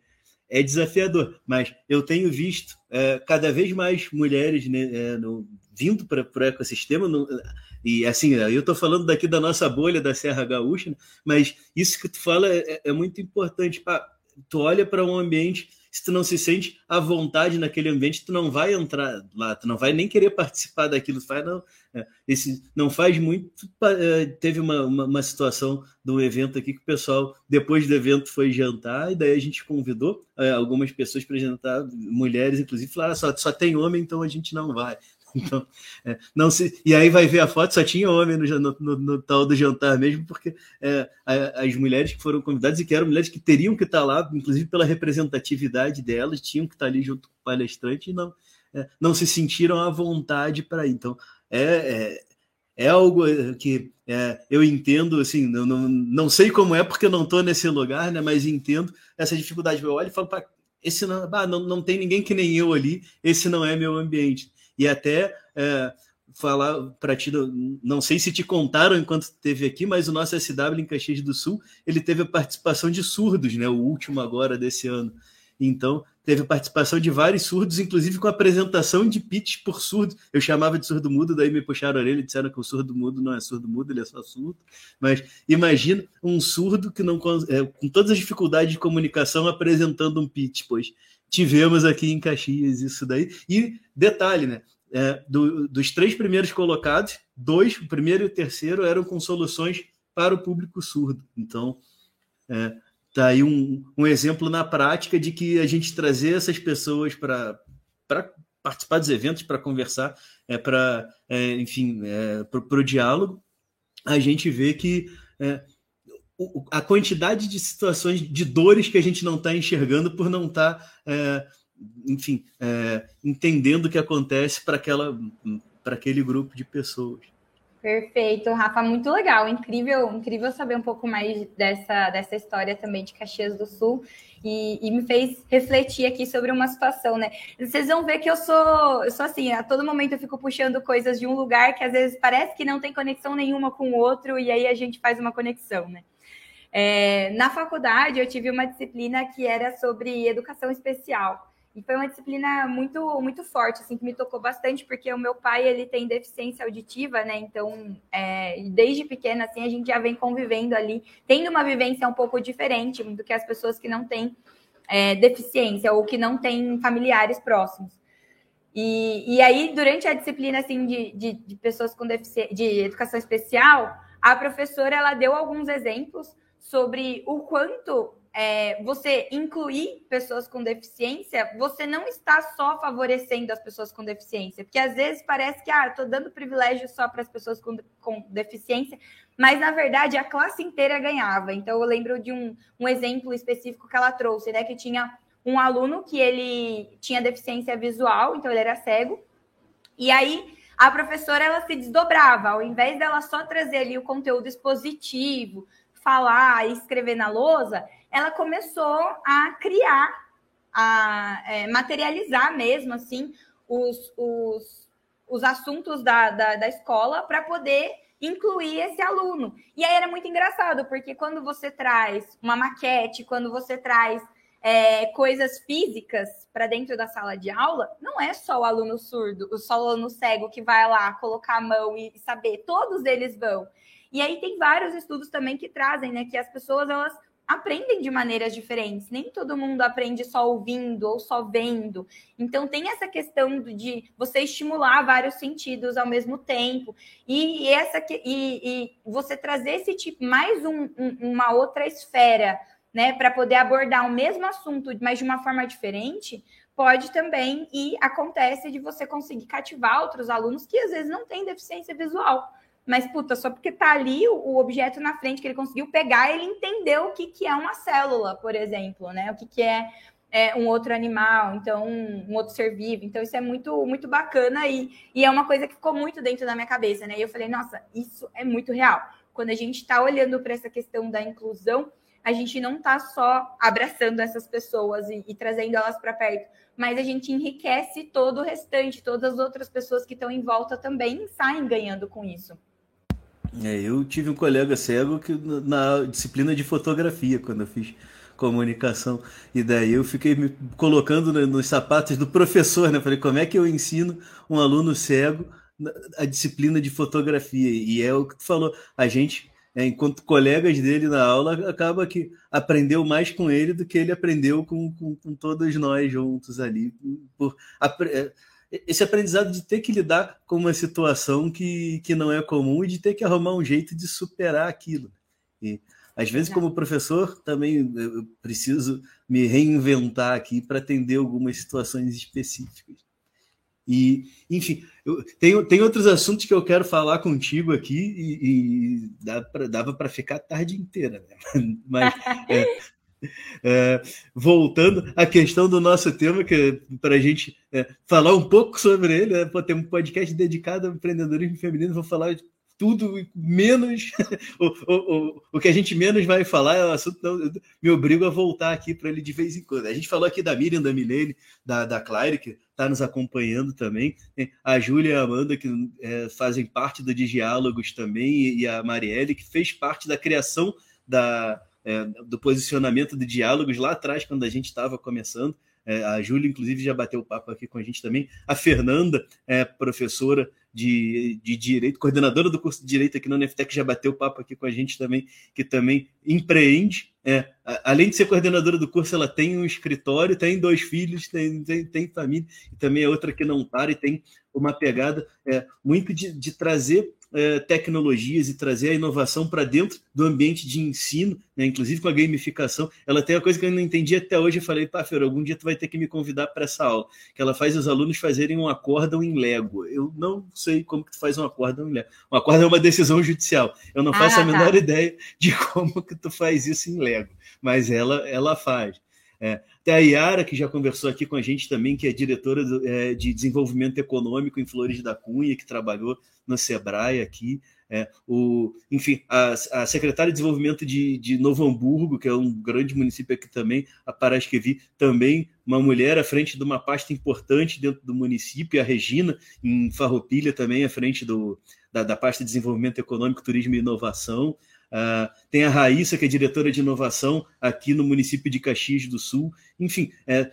é desafiador, mas eu tenho visto é, cada vez mais mulheres né, é, no, vindo para o ecossistema. E assim, eu estou falando daqui da nossa bolha da Serra Gaúcha, né, mas isso que tu fala é, é muito importante. Pá, tu olha para um ambiente, se tu não se sente à vontade naquele ambiente, tu não vai entrar lá, tu não vai nem querer participar daquilo. Faz, não, é, esse, não faz muito. É, teve uma, uma, uma, situação do evento aqui que o pessoal, depois do evento, foi jantar, e daí a gente convidou é, algumas pessoas para jantar, mulheres, inclusive, falaram: só, só tem homem, então a gente não vai. Então, é, não se, e aí vai ver a foto, só tinha homem no, no, no, no tal do jantar mesmo, porque é, as mulheres que foram convidadas e que eram mulheres que teriam que estar lá, inclusive pela representatividade delas, tinham que estar ali junto com o palestrante e não, é, não se sentiram à vontade para ir. Então, é, é, é algo que é, eu entendo, assim, não, não, não sei como é porque não estou nesse lugar, né, mas entendo essa dificuldade. Eu olho e falo, esse não, ah, não, não tem ninguém que nem eu ali, esse não é meu ambiente e até é, falar para ti, não sei se te contaram enquanto esteve aqui, mas o nosso SW em Caxias do Sul, ele teve a participação de surdos, né, o último agora desse ano. Então, teve a participação de vários surdos, inclusive com apresentação de pitch por surdo. Eu chamava de surdo mudo, daí me puxaram a orelha e disseram que o surdo mudo não é surdo mudo, ele é só surdo. Mas imagina um surdo que não é, com todas as dificuldades de comunicação apresentando um pitch, pois tivemos aqui em Caxias isso daí. E detalhe, né? É, do, dos três primeiros colocados, dois, o primeiro e o terceiro, eram com soluções para o público surdo. Então, é, tá aí um, um exemplo na prática de que a gente trazer essas pessoas para participar dos eventos, para conversar, é, para, é, enfim, é, para o diálogo, a gente vê que é, a quantidade de situações, de dores que a gente não está enxergando por não estar, tá, é, enfim, é, entendendo o que acontece para aquela para aquele grupo de pessoas. Perfeito, Rafa, muito legal, incrível, incrível saber um pouco mais dessa, dessa história também de Caxias do Sul e, e, me fez refletir aqui sobre uma situação, né? Vocês vão ver que eu sou, eu sou assim, a todo momento eu fico puxando coisas de um lugar que às vezes parece que não tem conexão nenhuma com o outro e aí a gente faz uma conexão, né? É, na faculdade, eu tive uma disciplina que era sobre educação especial. E foi uma disciplina muito muito forte, assim, que me tocou bastante, porque o meu pai, ele tem deficiência auditiva, né? Então, é, desde pequena, assim, a gente já vem convivendo ali, tendo uma vivência um pouco diferente do que as pessoas que não têm é, deficiência ou que não têm familiares próximos. E, e aí, durante a disciplina, assim, de, de, de pessoas com deficiência, de educação especial, a professora, ela deu alguns exemplos sobre o quanto é, você incluir pessoas com deficiência, você não está só favorecendo as pessoas com deficiência, porque às vezes parece que ah, estou dando privilégio só para as pessoas com, com deficiência, mas na verdade a classe inteira ganhava. Então eu lembro de um, um exemplo específico que ela trouxe, né? Que tinha um aluno que ele tinha deficiência visual, então ele era cego, e aí a professora ela se desdobrava, ao invés dela só trazer ali o conteúdo expositivo, falar e escrever na lousa, ela começou a criar, a é, materializar mesmo assim os, os, os assuntos da, da, da escola para poder incluir esse aluno. E aí era muito engraçado, porque quando você traz uma maquete, quando você traz é, coisas físicas para dentro da sala de aula, não é só o aluno surdo, só o aluno cego que vai lá colocar a mão e saber, todos eles vão. E aí tem vários estudos também que trazem, né, que as pessoas elas aprendem de maneiras diferentes. Nem todo mundo aprende só ouvindo ou só vendo. Então tem essa questão de você estimular vários sentidos ao mesmo tempo e essa e, e você trazer esse tipo mais um, um, uma outra esfera né, para poder abordar o mesmo assunto, mas de uma forma diferente, pode também e acontece de você conseguir cativar outros alunos que às vezes não têm deficiência visual. Mas, puta, só porque tá ali o, objeto na frente que ele conseguiu pegar, ele entendeu o que, que é uma célula, por exemplo, né? O que, que é, é um outro animal, então um, um outro ser vivo. Então, isso é muito, muito bacana e, e é uma coisa que ficou muito dentro da minha cabeça, né? E eu falei, nossa, isso é muito real. Quando a gente está olhando para essa questão da inclusão, a gente não está só abraçando essas pessoas e, e trazendo elas para perto, mas a gente enriquece todo o restante, todas as outras pessoas que estão em volta também saem ganhando com isso. É, eu tive um colega cego que na disciplina de fotografia, quando eu fiz comunicação, e daí eu fiquei me colocando nos sapatos do professor, né? Falei, como é que eu ensino um aluno cego a disciplina de fotografia? E é o que tu falou, a gente é, enquanto colegas dele na aula, acaba que aprendeu mais com ele do que ele aprendeu com, com, com todos nós juntos ali. Por, é, esse aprendizado de ter que lidar com uma situação que, que não é comum e de ter que arrumar um jeito de superar aquilo. E, às vezes, como professor, também eu preciso me reinventar aqui para atender algumas situações específicas. E, enfim, eu, tem, tem outros assuntos que eu quero falar contigo aqui e, e dava para ficar a tarde inteira, né? [LAUGHS] Mas é, é, voltando à questão do nosso tema, que para a gente é, falar um pouco sobre ele, né? Pô, tem um podcast dedicado ao empreendedorismo feminino, vou falar tudo menos [LAUGHS] o, o, o, que a gente menos vai falar é o assunto, então me obrigo a voltar aqui para ele de vez em quando. A gente falou aqui da Miriam, da Milene, da, da Claire, que está nos acompanhando também, a Júlia e a Amanda, que é, fazem parte do Diálogos também, e a Marielle, que fez parte da criação da, é, do posicionamento de diálogos lá atrás, quando a gente estava começando. É, a Júlia, inclusive, já bateu o papo aqui com a gente também. A Fernanda é professora de, de Direito, coordenadora do curso de Direito aqui na Uneftec, já bateu o papo aqui com a gente também, que também empreende. É, além de ser coordenadora do curso, ela tem um escritório, tem dois filhos, tem, tem, tem família, e também é outra que não para e tem uma pegada é, muito de, de trazer é, tecnologias e trazer a inovação para dentro do ambiente de ensino, né? inclusive com a gamificação. Ela tem uma coisa que eu não entendi até hoje. Eu falei, pá, Fer, algum dia tu vai ter que me convidar para essa aula. Que ela faz os alunos fazerem um acórdão em Lego. Eu não sei como que tu faz um acórdão em Lego. Um acórdão é uma decisão judicial. Eu não faço ah, a menor tá. [LAUGHS] ideia de como que tu faz isso em Lego, mas ela, ela faz. É, tem a Yara, que já conversou aqui com a gente também, que é diretora do, é, de desenvolvimento econômico em Flores da Cunha, que trabalhou no Sebrae aqui. É, o, enfim, a, a, secretária de desenvolvimento de, de, Novo Hamburgo, que é um grande município aqui também, a Paraskevi, também uma mulher à frente de uma pasta importante dentro do município, a Regina, em Farroupilha, também à frente do, da, da pasta de desenvolvimento econômico, turismo e inovação. Uh, tem a Raíssa, que é diretora de inovação aqui no município de Caxias do Sul. Enfim, é,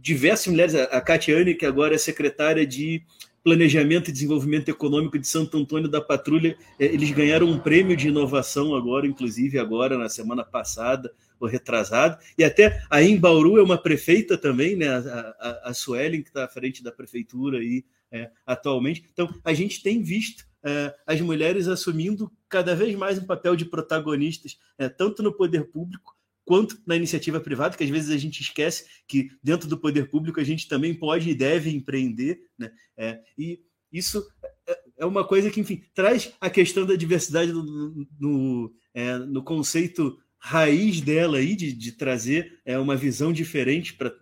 diversas mulheres. A Catiane, que agora é secretária de Planejamento e Desenvolvimento Econômico de Santo Antônio da Patrulha. É, eles ganharam um prêmio de inovação agora, inclusive agora, na semana passada, ou retrasado. E até aí em Bauru é uma prefeita também, né? a, a, a Suelen, que está à frente da prefeitura aí, é, atualmente. Então, a gente tem visto é, as mulheres assumindo cada vez mais um papel de protagonistas, é, tanto no poder público quanto na iniciativa privada, que às vezes a gente esquece que dentro do poder público a gente também pode e deve empreender, né? É, e isso é, é uma coisa que, enfim, traz a questão da diversidade no, no, é, no conceito raiz dela aí, de, de trazer é, uma visão diferente para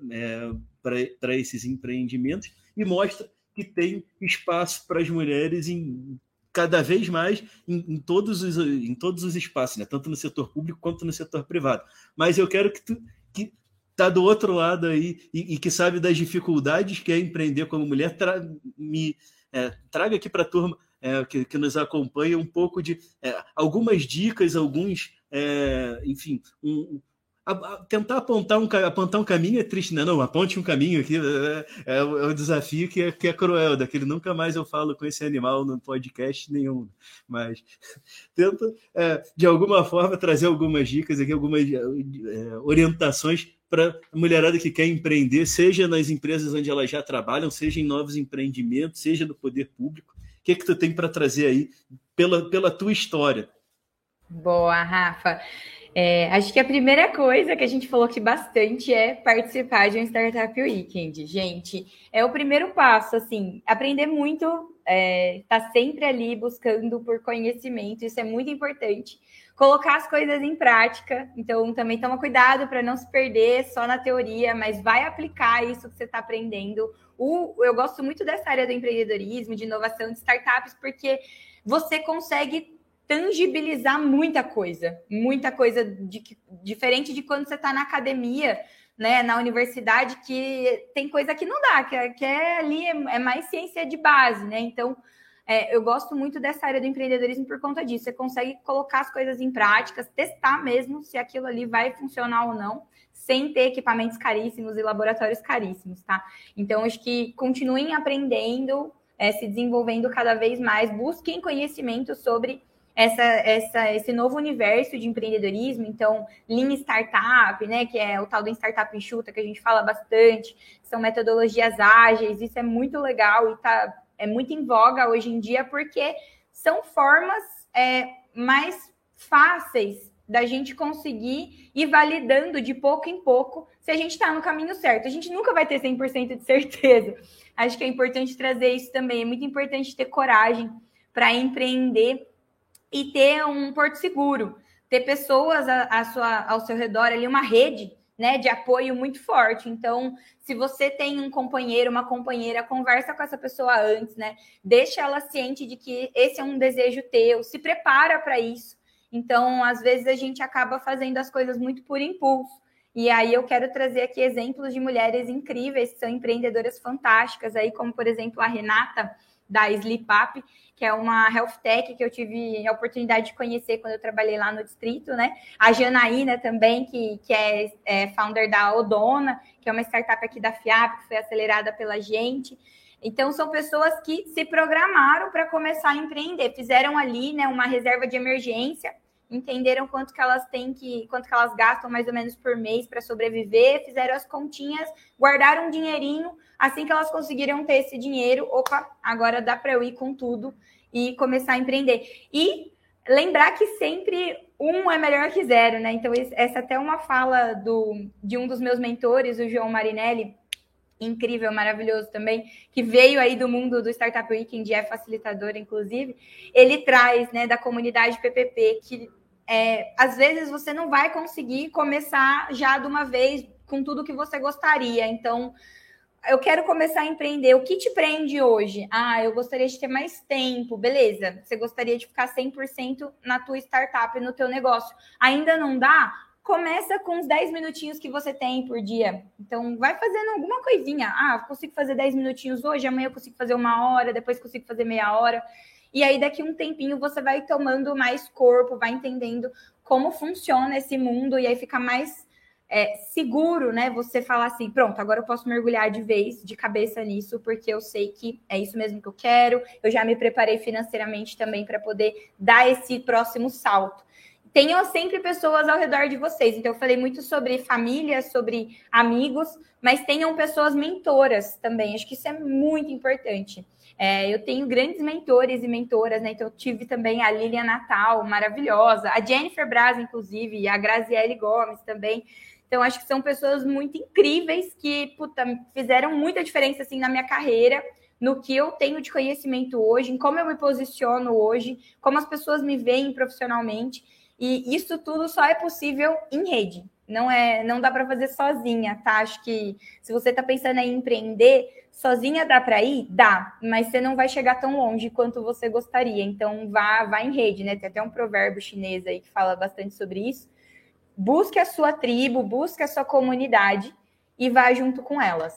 é, esses empreendimentos e mostra que tem espaço para as mulheres em cada vez mais em, em, todos, os, em todos os espaços, né? tanto no setor público quanto no setor privado. Mas eu quero que tu que tá do outro lado aí e, e que sabe das dificuldades que é empreender como mulher, tra me é, traga aqui para a turma é, que, que, nos acompanha um pouco de é, algumas dicas, alguns, é, enfim, um, a, a, tentar apontar um, apontar um caminho é triste, né? Não, aponte um caminho aqui é, é, é um desafio que é, que é cruel, daquele nunca mais eu falo com esse animal no podcast nenhum, mas [LAUGHS] tenta é, de alguma forma trazer algumas dicas aqui, algumas é, orientações para a mulherada que quer empreender, seja nas empresas onde elas já trabalham, seja em novos empreendimentos, seja no poder público. O que é que tu tem para trazer aí pela, pela tua história? Boa, Rafa. É, acho que a primeira coisa que a gente falou aqui bastante é participar de um Startup Weekend. Gente, é o primeiro passo, assim, aprender muito, é, tá sempre ali buscando por conhecimento, isso é muito importante. Colocar as coisas em prática, então também toma cuidado para não se perder só na teoria, mas vai aplicar isso que você está aprendendo. O, eu gosto muito dessa área do empreendedorismo, de inovação de startups, porque você consegue tangibilizar muita coisa, muita coisa de, diferente de quando você está na academia, né, na universidade, que tem coisa que não dá, que, é, que é ali é, é, mais ciência de base, né? Então, é, eu gosto muito dessa área do empreendedorismo por conta disso. Você consegue colocar as coisas em práticas, testar mesmo se aquilo ali vai funcionar ou não, sem ter equipamentos caríssimos e laboratórios caríssimos, tá? Então, acho que continuem aprendendo, é, se desenvolvendo cada vez mais, busquem conhecimento sobre essa, essa, esse novo universo de empreendedorismo, então, Lean Startup, né, que é o tal do Startup Enxuta, que a gente fala bastante, são metodologias ágeis, isso é muito legal e tá, é muito em voga hoje em dia, porque são formas é, mais fáceis da gente conseguir ir validando de pouco em pouco se a gente está no caminho certo. A gente nunca vai ter 100% de certeza. Acho que é importante trazer isso também. É muito importante ter coragem para empreender e ter um porto seguro, ter pessoas a, a sua, ao seu redor ali, uma rede né, de apoio muito forte. Então, se você tem um companheiro, uma companheira, conversa com essa pessoa antes, né? Deixa ela ciente de que esse é um desejo teu, se prepara para isso. Então, às vezes a gente acaba fazendo as coisas muito por impulso. E aí eu quero trazer aqui exemplos de mulheres incríveis, que são empreendedoras fantásticas, aí como por exemplo a Renata, da Sleep que é uma health tech que eu tive a oportunidade de conhecer quando eu trabalhei lá no distrito, né? A Janaína também, que, que é, é founder da Odona, que é uma startup aqui da FIAP, que foi acelerada pela gente. Então, são pessoas que se programaram para começar a empreender, fizeram ali né, uma reserva de emergência, entenderam quanto que elas têm que, quanto que elas gastam mais ou menos por mês para sobreviver, fizeram as continhas, guardaram um dinheirinho, assim que elas conseguiram ter esse dinheiro, opa, agora dá para eu ir com tudo e começar a empreender. E lembrar que sempre um é melhor que zero, né? Então, essa até é uma fala do, de um dos meus mentores, o João Marinelli, incrível, maravilhoso também, que veio aí do mundo do Startup Weekend, é facilitador, inclusive, ele traz, né, da comunidade PPP, que é, às vezes você não vai conseguir começar já de uma vez com tudo que você gostaria. Então, eu quero começar a empreender. O que te prende hoje? Ah, eu gostaria de ter mais tempo. Beleza. Você gostaria de ficar 100% na tua startup, no teu negócio. Ainda não dá? Começa com os 10 minutinhos que você tem por dia. Então, vai fazendo alguma coisinha. Ah, consigo fazer 10 minutinhos hoje, amanhã eu consigo fazer uma hora, depois consigo fazer meia hora. E aí, daqui um tempinho, você vai tomando mais corpo, vai entendendo como funciona esse mundo, e aí fica mais é, seguro, né? Você falar assim, pronto, agora eu posso mergulhar de vez, de cabeça nisso, porque eu sei que é isso mesmo que eu quero. Eu já me preparei financeiramente também para poder dar esse próximo salto. Tenham sempre pessoas ao redor de vocês. Então, eu falei muito sobre família, sobre amigos, mas tenham pessoas mentoras também. Acho que isso é muito importante É, eu tenho grandes mentores e mentoras, né? Então, eu tive também a Lilian Natal, maravilhosa, a Jennifer Braz, inclusive, e a Graziele Gomes também. Então, acho que são pessoas muito incríveis que puta, fizeram muita diferença assim na minha carreira, no que eu tenho de conhecimento hoje, em como eu me posiciono hoje, como as pessoas me veem profissionalmente. E isso tudo só é possível em rede. Não é, não dá para fazer sozinha, tá? Acho que se você está pensando em empreender, sozinha dá para ir? Dá, mas você não vai chegar tão longe quanto você gostaria. Então vá, vá em rede, né? Tem até um provérbio chinês aí que fala bastante sobre isso busque a sua tribo, busque a sua comunidade e vá junto com elas.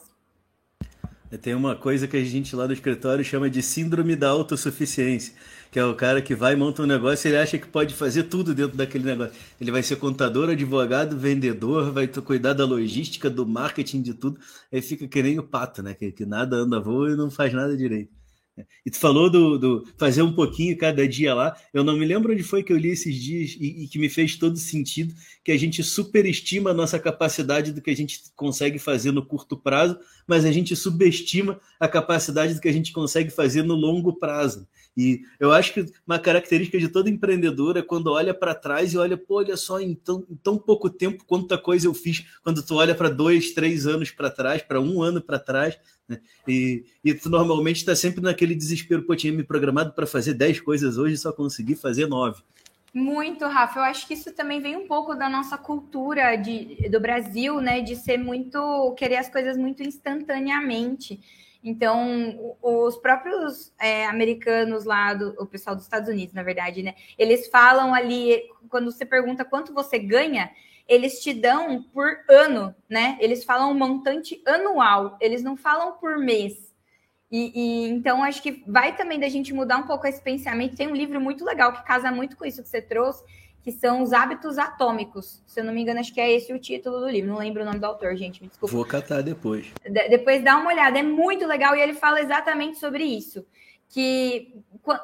Tem uma coisa que a gente lá do escritório chama de síndrome da autossuficiência, que é o cara que vai monta um negócio ele acha que pode fazer tudo dentro daquele negócio. Ele vai ser contador, advogado, vendedor, vai cuidar da logística, do marketing, de tudo. Aí fica que nem o pato, né? Que, que nada anda voa e não faz nada direito. E tu falou do, do, fazer um pouquinho cada dia lá. Eu não me lembro onde foi que eu li esses dias e, e, que me fez todo sentido que a gente superestima a nossa capacidade do que a gente consegue fazer no curto prazo, mas a gente subestima a capacidade do que a gente consegue fazer no longo prazo. E eu acho que uma característica de todo empreendedor é quando olha para trás e olha, pô, olha só, em tão, em tão pouco tempo quanta coisa eu fiz. Quando tu olha para dois, três anos para trás, para um ano para trás, né? e, e tu normalmente está sempre naquele desespero, pô, tinha me programado para fazer dez coisas hoje e só consegui fazer nove. Muito, Rafa. Eu acho que isso também vem um pouco da nossa cultura de, do Brasil, né? De ser muito, querer as coisas muito instantaneamente. Então, os próprios é, americanos lá, do, o pessoal dos Estados Unidos, na verdade, né? Eles falam ali, quando você pergunta quanto você ganha, eles te dão por ano, né? Eles falam um montante anual, eles não falam por mês. E, e, então acho que vai também da gente mudar um pouco esse pensamento. Tem um livro muito legal que casa muito com isso que você trouxe, que são os hábitos atômicos. Se eu não me engano, acho que é esse o título do livro. Não lembro o nome do autor, gente, me desculpa. Vou catar depois. De depois dá uma olhada, é muito legal e ele fala exatamente sobre isso. Que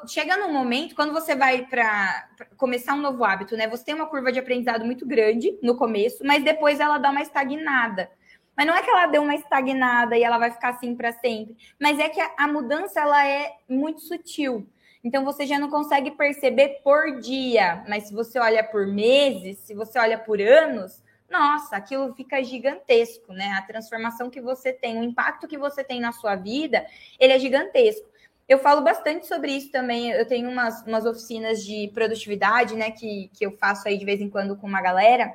chega num momento, quando você vai para começar um novo hábito, né? Você tem uma curva de aprendizado muito grande no começo, mas depois ela dá uma estagnada. Mas não é que ela deu uma estagnada e ela vai ficar assim para sempre, mas é que a, a mudança ela é muito sutil. Então você já não consegue perceber por dia, mas se você olha por meses, se você olha por anos, nossa, aquilo fica gigantesco, né? A transformação que você tem, o impacto que você tem na sua vida, ele é gigantesco. Eu falo bastante sobre isso também. Eu tenho umas, umas oficinas de produtividade, né, que, que eu faço aí de vez em quando com uma galera.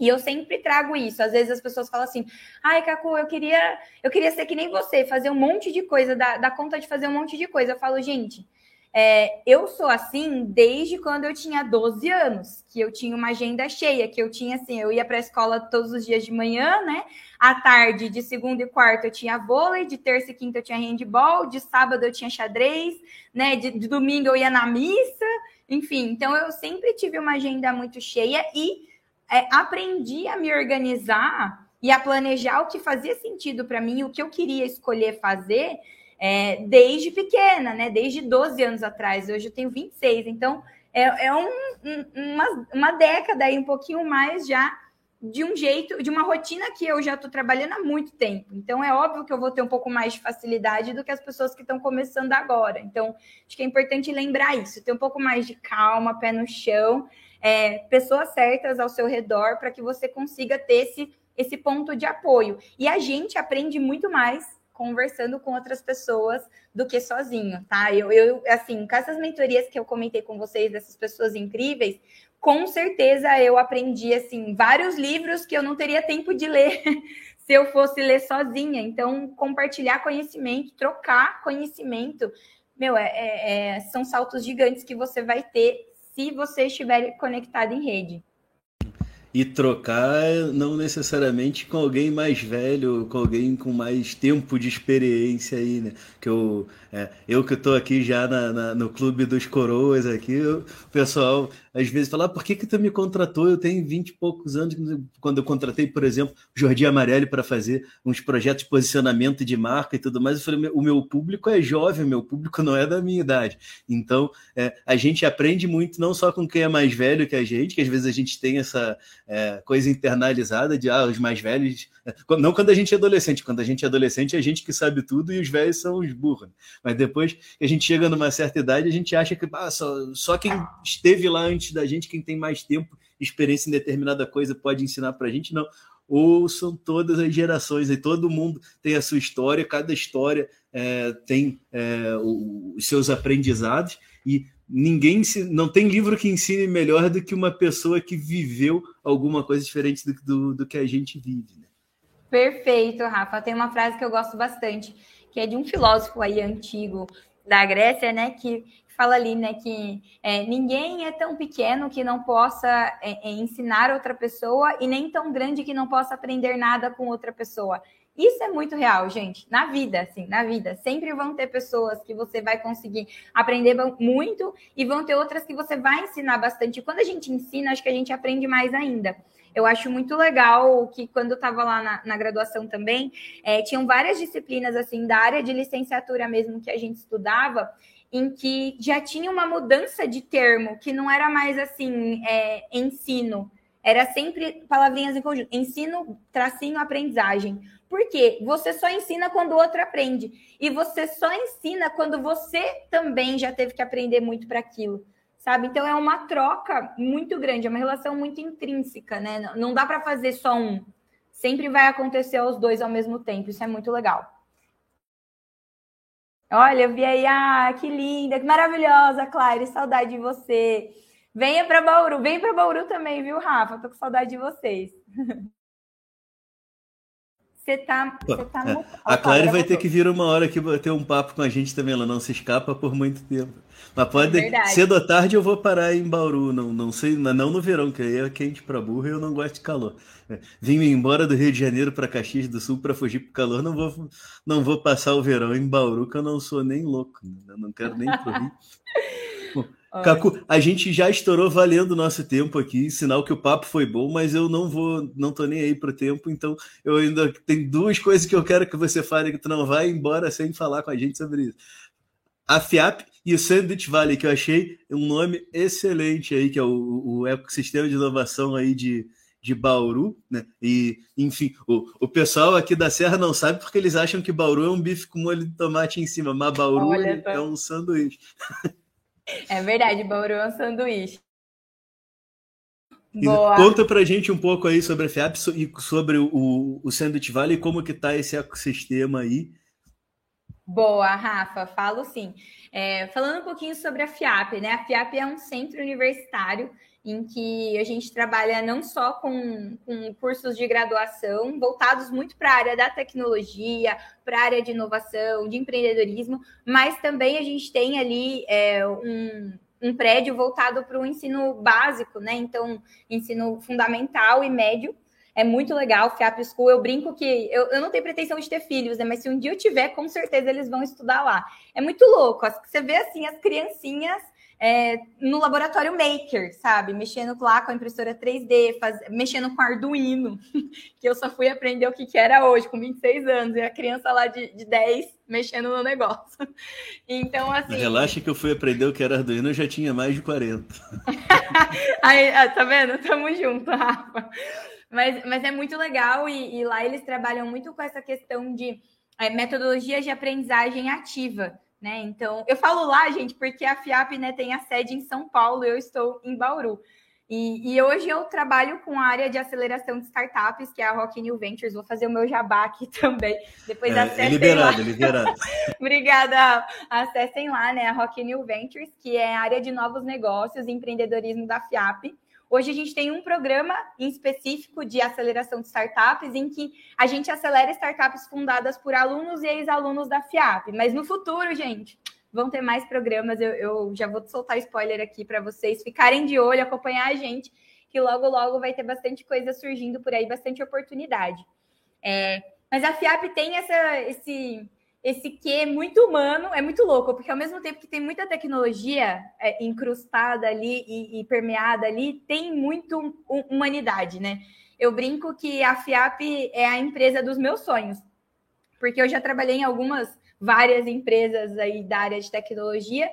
E eu sempre trago isso. Às vezes as pessoas falam assim: ai, Cacu, eu queria, eu queria ser que nem você, fazer um monte de coisa, dar, dar conta de fazer um monte de coisa. Eu falo, gente, é, eu sou assim desde quando eu tinha 12 anos, que eu tinha uma agenda cheia, que eu tinha assim, eu ia para a escola todos os dias de manhã, né? À tarde, de segunda e quarta, eu tinha vôlei, de terça e quinta eu tinha handball, de sábado eu tinha xadrez, né? De, de domingo eu ia na missa, enfim. Então eu sempre tive uma agenda muito cheia e é, aprendi a me organizar e a planejar o que fazia sentido para mim, o que eu queria escolher fazer é, desde pequena, né? Desde 12 anos atrás. Hoje eu tenho 26, então é, é um, um, uma, uma década aí, um pouquinho mais já de um jeito, de uma rotina que eu já estou trabalhando há muito tempo. Então é óbvio que eu vou ter um pouco mais de facilidade do que as pessoas que estão começando agora. Então acho que é importante lembrar isso, ter um pouco mais de calma, pé no chão, é, pessoas certas ao seu redor para que você consiga ter esse, esse ponto de apoio. E a gente aprende muito mais conversando com outras pessoas do que sozinho, tá? Eu, eu, assim, com essas mentorias que eu comentei com vocês, dessas pessoas incríveis, com certeza eu aprendi, assim, vários livros que eu não teria tempo de ler [LAUGHS] se eu fosse ler sozinha. Então, compartilhar conhecimento, trocar conhecimento, meu, é, é, é são saltos gigantes que você vai ter se você estiver conectado em rede e trocar não necessariamente com alguém mais velho, com alguém com mais tempo de experiência aí, né? Que eu, é, eu que estou aqui já na, na, no clube dos coroas aqui, o pessoal às vezes fala, ah, por que que tu me contratou? Eu tenho 20 e poucos anos, quando eu contratei, por exemplo, Jordi Amarelli para fazer uns projetos de posicionamento de marca e tudo mais, eu falei, o meu público é jovem, meu público não é da minha idade. Então, é, a gente aprende muito não só com quem é mais velho que a gente, que às vezes a gente tem essa é, coisa internalizada de ah, os mais velhos. É, não quando a gente é adolescente, quando a gente é adolescente, é a gente que sabe tudo e os velhos são os burros. Mas depois que a gente chega numa certa idade, a gente acha que ah, só, só quem esteve lá antes da gente, quem tem mais tempo, experiência em determinada coisa, pode ensinar para a gente. Não ouçam todas as gerações, e todo mundo tem a sua história, cada história é, tem é, os seus aprendizados, e ninguém se, não tem livro que ensine melhor do que uma pessoa que viveu alguma coisa diferente do, do, do que a gente vive. Né? Perfeito, Rafa. Tem uma frase que eu gosto bastante, que é de um filósofo aí antigo da Grécia, né, que fala ali, né, que é, ninguém é tão pequeno que não possa é, é, ensinar outra pessoa e nem tão grande que não possa aprender nada com outra pessoa. Isso é muito real, gente. Na vida, assim, na vida. Sempre vão ter pessoas que você vai conseguir aprender muito e vão ter outras que você vai ensinar bastante. E quando a gente ensina, acho que a gente aprende mais ainda. Eu acho muito legal que quando eu estava lá na, na, graduação também, é, tinham várias disciplinas assim da área de licenciatura mesmo que a gente estudava, em que já tinha uma mudança de termo, que não era mais assim, é, ensino, era sempre palavrinhas em conjunto, ensino, tracinho, aprendizagem. Por quê? Você só ensina quando o outro aprende. E você só ensina quando você também já teve que aprender muito para aquilo. Sabe? Então é uma troca muito grande, é uma relação muito intrínseca, né? Não dá para fazer só um. Sempre vai acontecer os dois ao mesmo tempo. Isso é muito legal. Olha, eu vi aí, ah, que linda, que maravilhosa, Claire, saudade de você. Venha para Bauru, vem para Bauru também, viu, Rafa? Tô com saudade de vocês. [LAUGHS] Você tá, você tá no... A Claire vai ter que vir uma hora aqui bater um papo com a gente também, ela não se escapa por muito tempo. Mas pode, é cedo ou tarde eu vou parar em Bauru, não, não sei, não no verão, que aí é quente para burro e eu não gosto de calor. É, vim embora do Rio de Janeiro para Caxias do Sul para fugir pro calor, não vou, não vou passar o verão em Bauru, que eu não sou nem louco, eu não quero nem pro Rio. [LAUGHS] Cacu, a gente já estourou valendo o nosso tempo aqui, sinal que o papo foi bom, mas eu não vou, não tô nem aí pro tempo, então eu ainda tenho duas coisas que eu quero que você fale que tu não vai embora sem falar com a gente sobre isso. A FIAP e o Sandwich Valley, que eu achei um nome excelente aí, que é o, o ecossistema de inovação aí de, de Bauru, né? E, enfim, o, o pessoal aqui da Serra não sabe porque eles acham que Bauru é um bife com molho de tomate em cima, mas Bauru Olha, é um sanduíche. [LAUGHS] É verdade, Bauru é um sanduíche. Boa. Conta pra gente um pouco aí sobre a FIAP e sobre o, o Sandwich Valley e como que tá esse ecossistema aí. Boa, Rafa, falo sim. É, falando um pouquinho sobre a FIAP, né? A FIAP é um centro universitário em que a gente trabalha não só com, com cursos de graduação voltados muito para a área da tecnologia, para a área de inovação, de empreendedorismo, mas também a gente tem ali é, um, um prédio voltado para o ensino básico, né? Então, ensino fundamental e médio. É muito legal, FIAP School. Eu brinco que eu, eu não tenho pretensão de ter filhos, né? Mas se um dia eu tiver, com certeza eles vão estudar lá. É muito louco. Você vê assim as criancinhas é, no laboratório Maker, sabe? Mexendo lá com a impressora 3D, faz... mexendo com Arduino, [LAUGHS] que eu só fui aprender o que, que era hoje, com 26 anos, e a criança lá de, de 10 mexendo no negócio. [LAUGHS] Então, assim. Relaxa que eu fui aprender o que era Arduino, eu já tinha mais de 40. [LAUGHS] Aí, ah, tá vendo? Tamo junto, Rafa. Mas, mas é muito legal, e, e lá eles trabalham muito com essa questão de é, metodologias de aprendizagem ativa né? Então, eu falo lá, gente, porque a FIAP né, tem a sede em São Paulo, eu estou em Bauru. E, e, hoje eu trabalho com a área de aceleração de startups, que é a Rock New Ventures. Vou fazer o meu jabá aqui [LAUGHS] também. Depois é, acessem é liberado, lá. [LAUGHS] liberado. Obrigada. Acessem lá, né? A Rock New Ventures, que é a área de novos negócios e empreendedorismo da FIAP. Hoje a gente tem um programa em específico de aceleração de startups, em que a gente acelera startups fundadas por alunos e ex-alunos da FIAP. Mas no futuro, gente, vão ter mais programas. Eu, eu já vou soltar spoiler aqui para vocês ficarem de olho, acompanhar a gente, que logo, logo vai ter bastante coisa surgindo por aí, bastante oportunidade. É, mas a FIAP tem essa, esse esse que é muito humano, é muito louco, porque ao mesmo tempo que tem muita tecnologia é, incrustada ali e, e, permeada ali, tem muito humanidade, né? Eu brinco que a FIAP é a empresa dos meus sonhos, porque eu já trabalhei em algumas, várias empresas aí da área de tecnologia,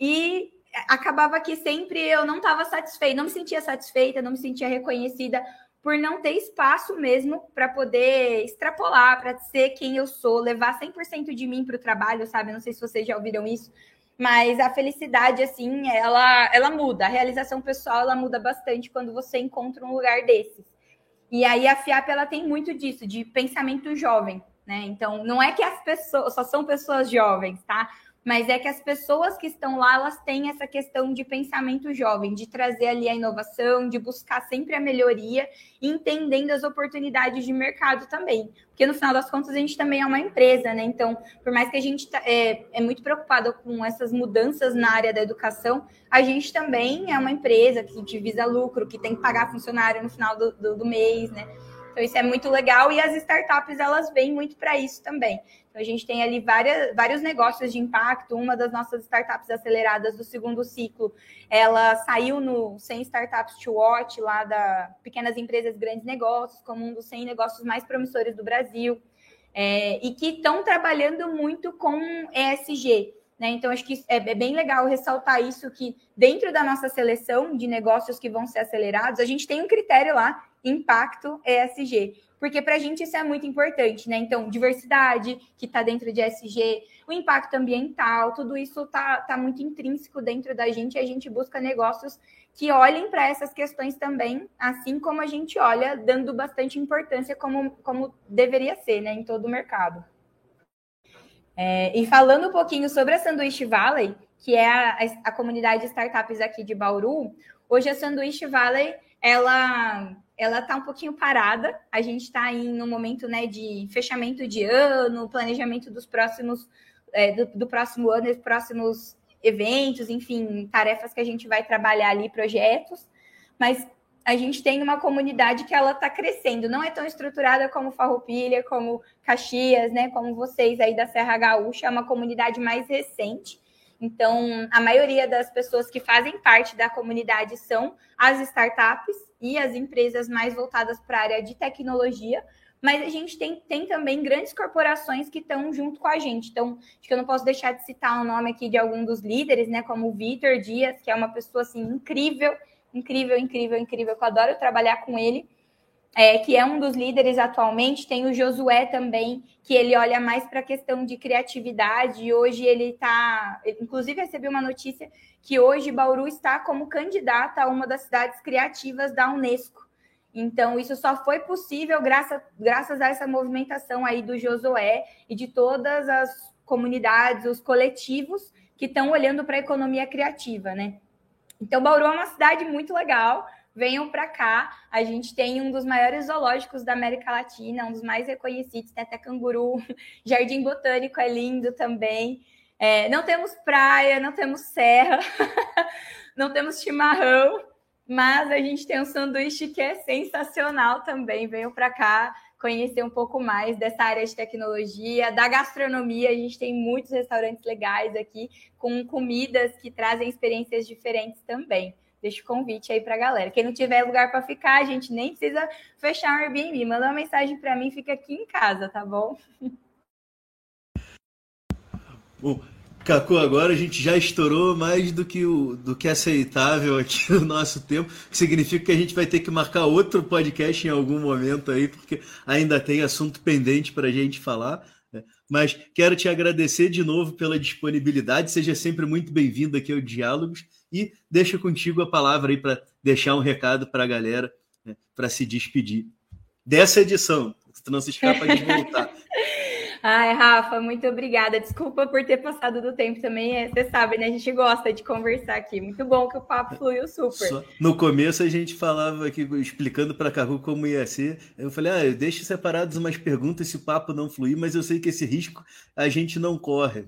e acabava que sempre eu não estava satisfeita, não me sentia satisfeita, não me sentia reconhecida por não ter espaço mesmo para poder extrapolar, para ser quem eu sou, levar 100% de mim para o trabalho, sabe? Não sei se vocês já ouviram isso, mas a felicidade, assim, ela, ela muda. A realização pessoal, ela muda bastante quando você encontra um lugar desses. E aí a FIAP, ela tem muito disso, de pensamento jovem, né? Então, não é que as pessoas, só são pessoas jovens, tá? Mas é que as pessoas que estão lá, elas têm essa questão de pensamento jovem, de trazer ali a inovação, de buscar sempre a melhoria, entendendo as oportunidades de mercado também. Porque no final das contas a gente também é uma empresa, né? Então, por mais que a gente tá, é, é muito preocupado com essas mudanças na área da educação, a gente também é uma empresa que visa lucro, que tem que pagar funcionário no final do, do, do mês, né? Então, isso é muito legal e as startups elas vêm muito para isso também. Então, a gente tem ali várias, vários negócios de impacto. Uma das nossas startups aceleradas do segundo ciclo, ela saiu no 100 Startups to Watch, lá da Pequenas Empresas Grandes Negócios, como um dos 100 negócios mais promissores do Brasil. É, e que estão trabalhando muito com ESG. Né? Então, acho que é, é bem legal ressaltar isso, que dentro da nossa seleção de negócios que vão ser acelerados, a gente tem um critério lá impacto ESG. Porque para a gente isso é muito importante, né? Então, diversidade, que está dentro de ESG, o impacto ambiental, tudo isso está tá muito intrínseco dentro da gente e a gente busca negócios que olhem para essas questões também, assim como a gente olha, dando bastante importância como, como deveria ser, né, em todo o mercado. É, e falando um pouquinho sobre a Sanduíche Valley, que é a, a comunidade de startups aqui de Bauru, hoje a Sanduíche Valley, ela ela está um pouquinho parada. A gente está em no momento né, de fechamento de ano, planejamento dos próximos é, do, do, próximo ano, dos próximos eventos, enfim, tarefas que a gente vai trabalhar ali, projetos. Mas a gente tem uma comunidade que ela está crescendo, não é tão estruturada como Farroupilha, como Caxias, né, como vocês aí da Serra Gaúcha, é uma comunidade mais recente. Então, a maioria das pessoas que fazem parte da comunidade são as startups e as empresas mais voltadas para a área de tecnologia, mas a gente tem, tem também grandes corporações que estão junto com a gente. Então, acho que eu não posso deixar de citar o nome aqui de algum dos líderes, né? Como o Vitor Dias, que é uma pessoa assim incrível, incrível, incrível, incrível, que eu adoro trabalhar com ele é, que é um dos líderes atualmente. Tem o Josué também, que ele olha mais para a questão de criatividade. E hoje ele está. Inclusive, recebi uma notícia que hoje Bauru está como candidata a uma das cidades criativas da Unesco. Então, isso só foi possível graças, graças a essa movimentação aí do Josué e de todas as comunidades, os coletivos que estão olhando para a economia criativa, né? Então, Bauru é uma cidade muito legal venham para cá. A gente tem um dos maiores zoológicos da América Latina, um dos mais reconhecidos, tem até canguru, [LAUGHS] Jardim Botânico é lindo também. É, não temos praia, não temos serra, [LAUGHS] não temos chimarrão, mas a gente tem um sanduíche que é sensacional também. Venham para cá conhecer um pouco mais dessa área de tecnologia, da gastronomia. A gente tem muitos restaurantes legais aqui com comidas que trazem experiências diferentes também deixa o convite aí para a galera. Quem não tiver lugar para ficar, a gente nem precisa fechar um Airbnb. Manda uma mensagem para mim, fica aqui em casa, tá bom? Bom, Cacu, agora a gente já estourou mais do que, o, do que aceitável aqui [LAUGHS] no nosso tempo, que significa que a gente vai ter que marcar outro podcast em algum momento aí, porque ainda tem assunto pendente para a gente falar. Né? Mas quero te agradecer de novo pela disponibilidade, seja sempre muito bem-vindo aqui ao Diálogos e deixa contigo a palavra aí para deixar um recado para a galera, né, para se despedir dessa edição. Se não se escapa de voltar. [LAUGHS] Ai, Rafa, muito obrigada. Desculpa por ter passado do tempo também. É, você sabe, né? A gente gosta de conversar aqui. Muito bom que o papo fluiu super. Só no começo a gente falava aqui, explicando para a Carru como ia ser. Eu falei, ah, deixe separados umas perguntas se o papo não fluir, mas eu sei que esse risco a gente não corre.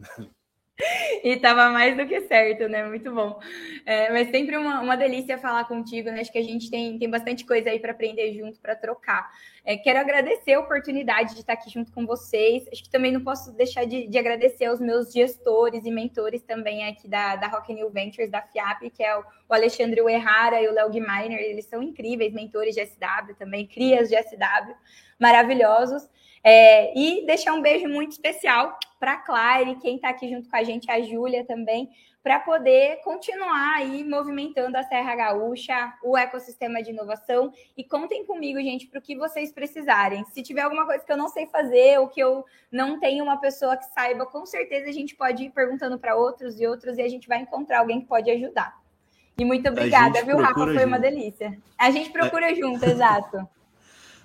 [LAUGHS] e estava mais do que certo, né? Muito bom. É, mas sempre uma, uma delícia falar contigo, né? Acho que a gente tem, tem bastante coisa aí para aprender junto, para trocar. É, quero agradecer a oportunidade de estar aqui junto com vocês. Acho que também não posso deixar de, de agradecer aos meus gestores e mentores também aqui da, da Rock New Ventures, da FIAP, que é o, o Alexandre Uerrara e o Léo Guiminer. Eles são incríveis, mentores de SW também, crias de SW, maravilhosos. É, e deixar um beijo muito especial para a Claire, quem está aqui junto com a gente, a Júlia também, para poder continuar aí movimentando a Serra Gaúcha, o ecossistema de inovação. E contem comigo, gente, para o que vocês precisarem. Se tiver alguma coisa que eu não sei fazer ou que eu não tenho uma pessoa que saiba, com certeza a gente pode ir perguntando para outros e outros e a gente vai encontrar alguém que pode ajudar. E muito obrigada, viu, Rafa? Foi junto. uma delícia. A gente procura é. junto, exato. [LAUGHS]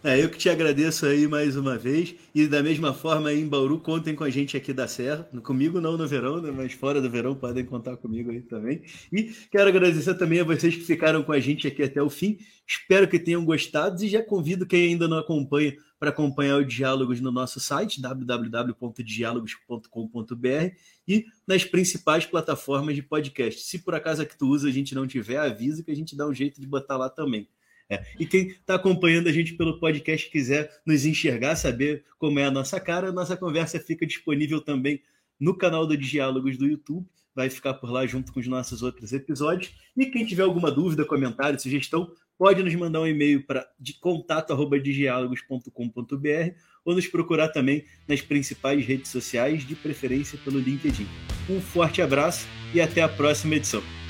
É, eu que te agradeço aí mais uma vez. E da mesma forma aí em Bauru, contem com a gente aqui da Serra. Comigo não no verão, né? mas fora do verão podem contar comigo aí também. E quero agradecer também a vocês que ficaram com a gente aqui até o fim. Espero que tenham gostado e já convido quem ainda não acompanha para acompanhar o Diálogos no nosso site www.diálogos.com.br e nas principais plataformas de podcast. Se por acaso a que tu usa a gente não tiver, avisa que a gente dá um jeito de botar lá também. É. E quem está acompanhando a gente pelo podcast quiser nos enxergar, saber como é a nossa cara, nossa conversa fica disponível também no canal do Diálogos do YouTube. Vai ficar por lá junto com os nossos outros episódios. E quem tiver alguma dúvida, comentário, sugestão, pode nos mandar um e-mail para contato@diálogos.com.br ou nos procurar também nas principais redes sociais, de preferência pelo LinkedIn. Um forte abraço e até a próxima edição.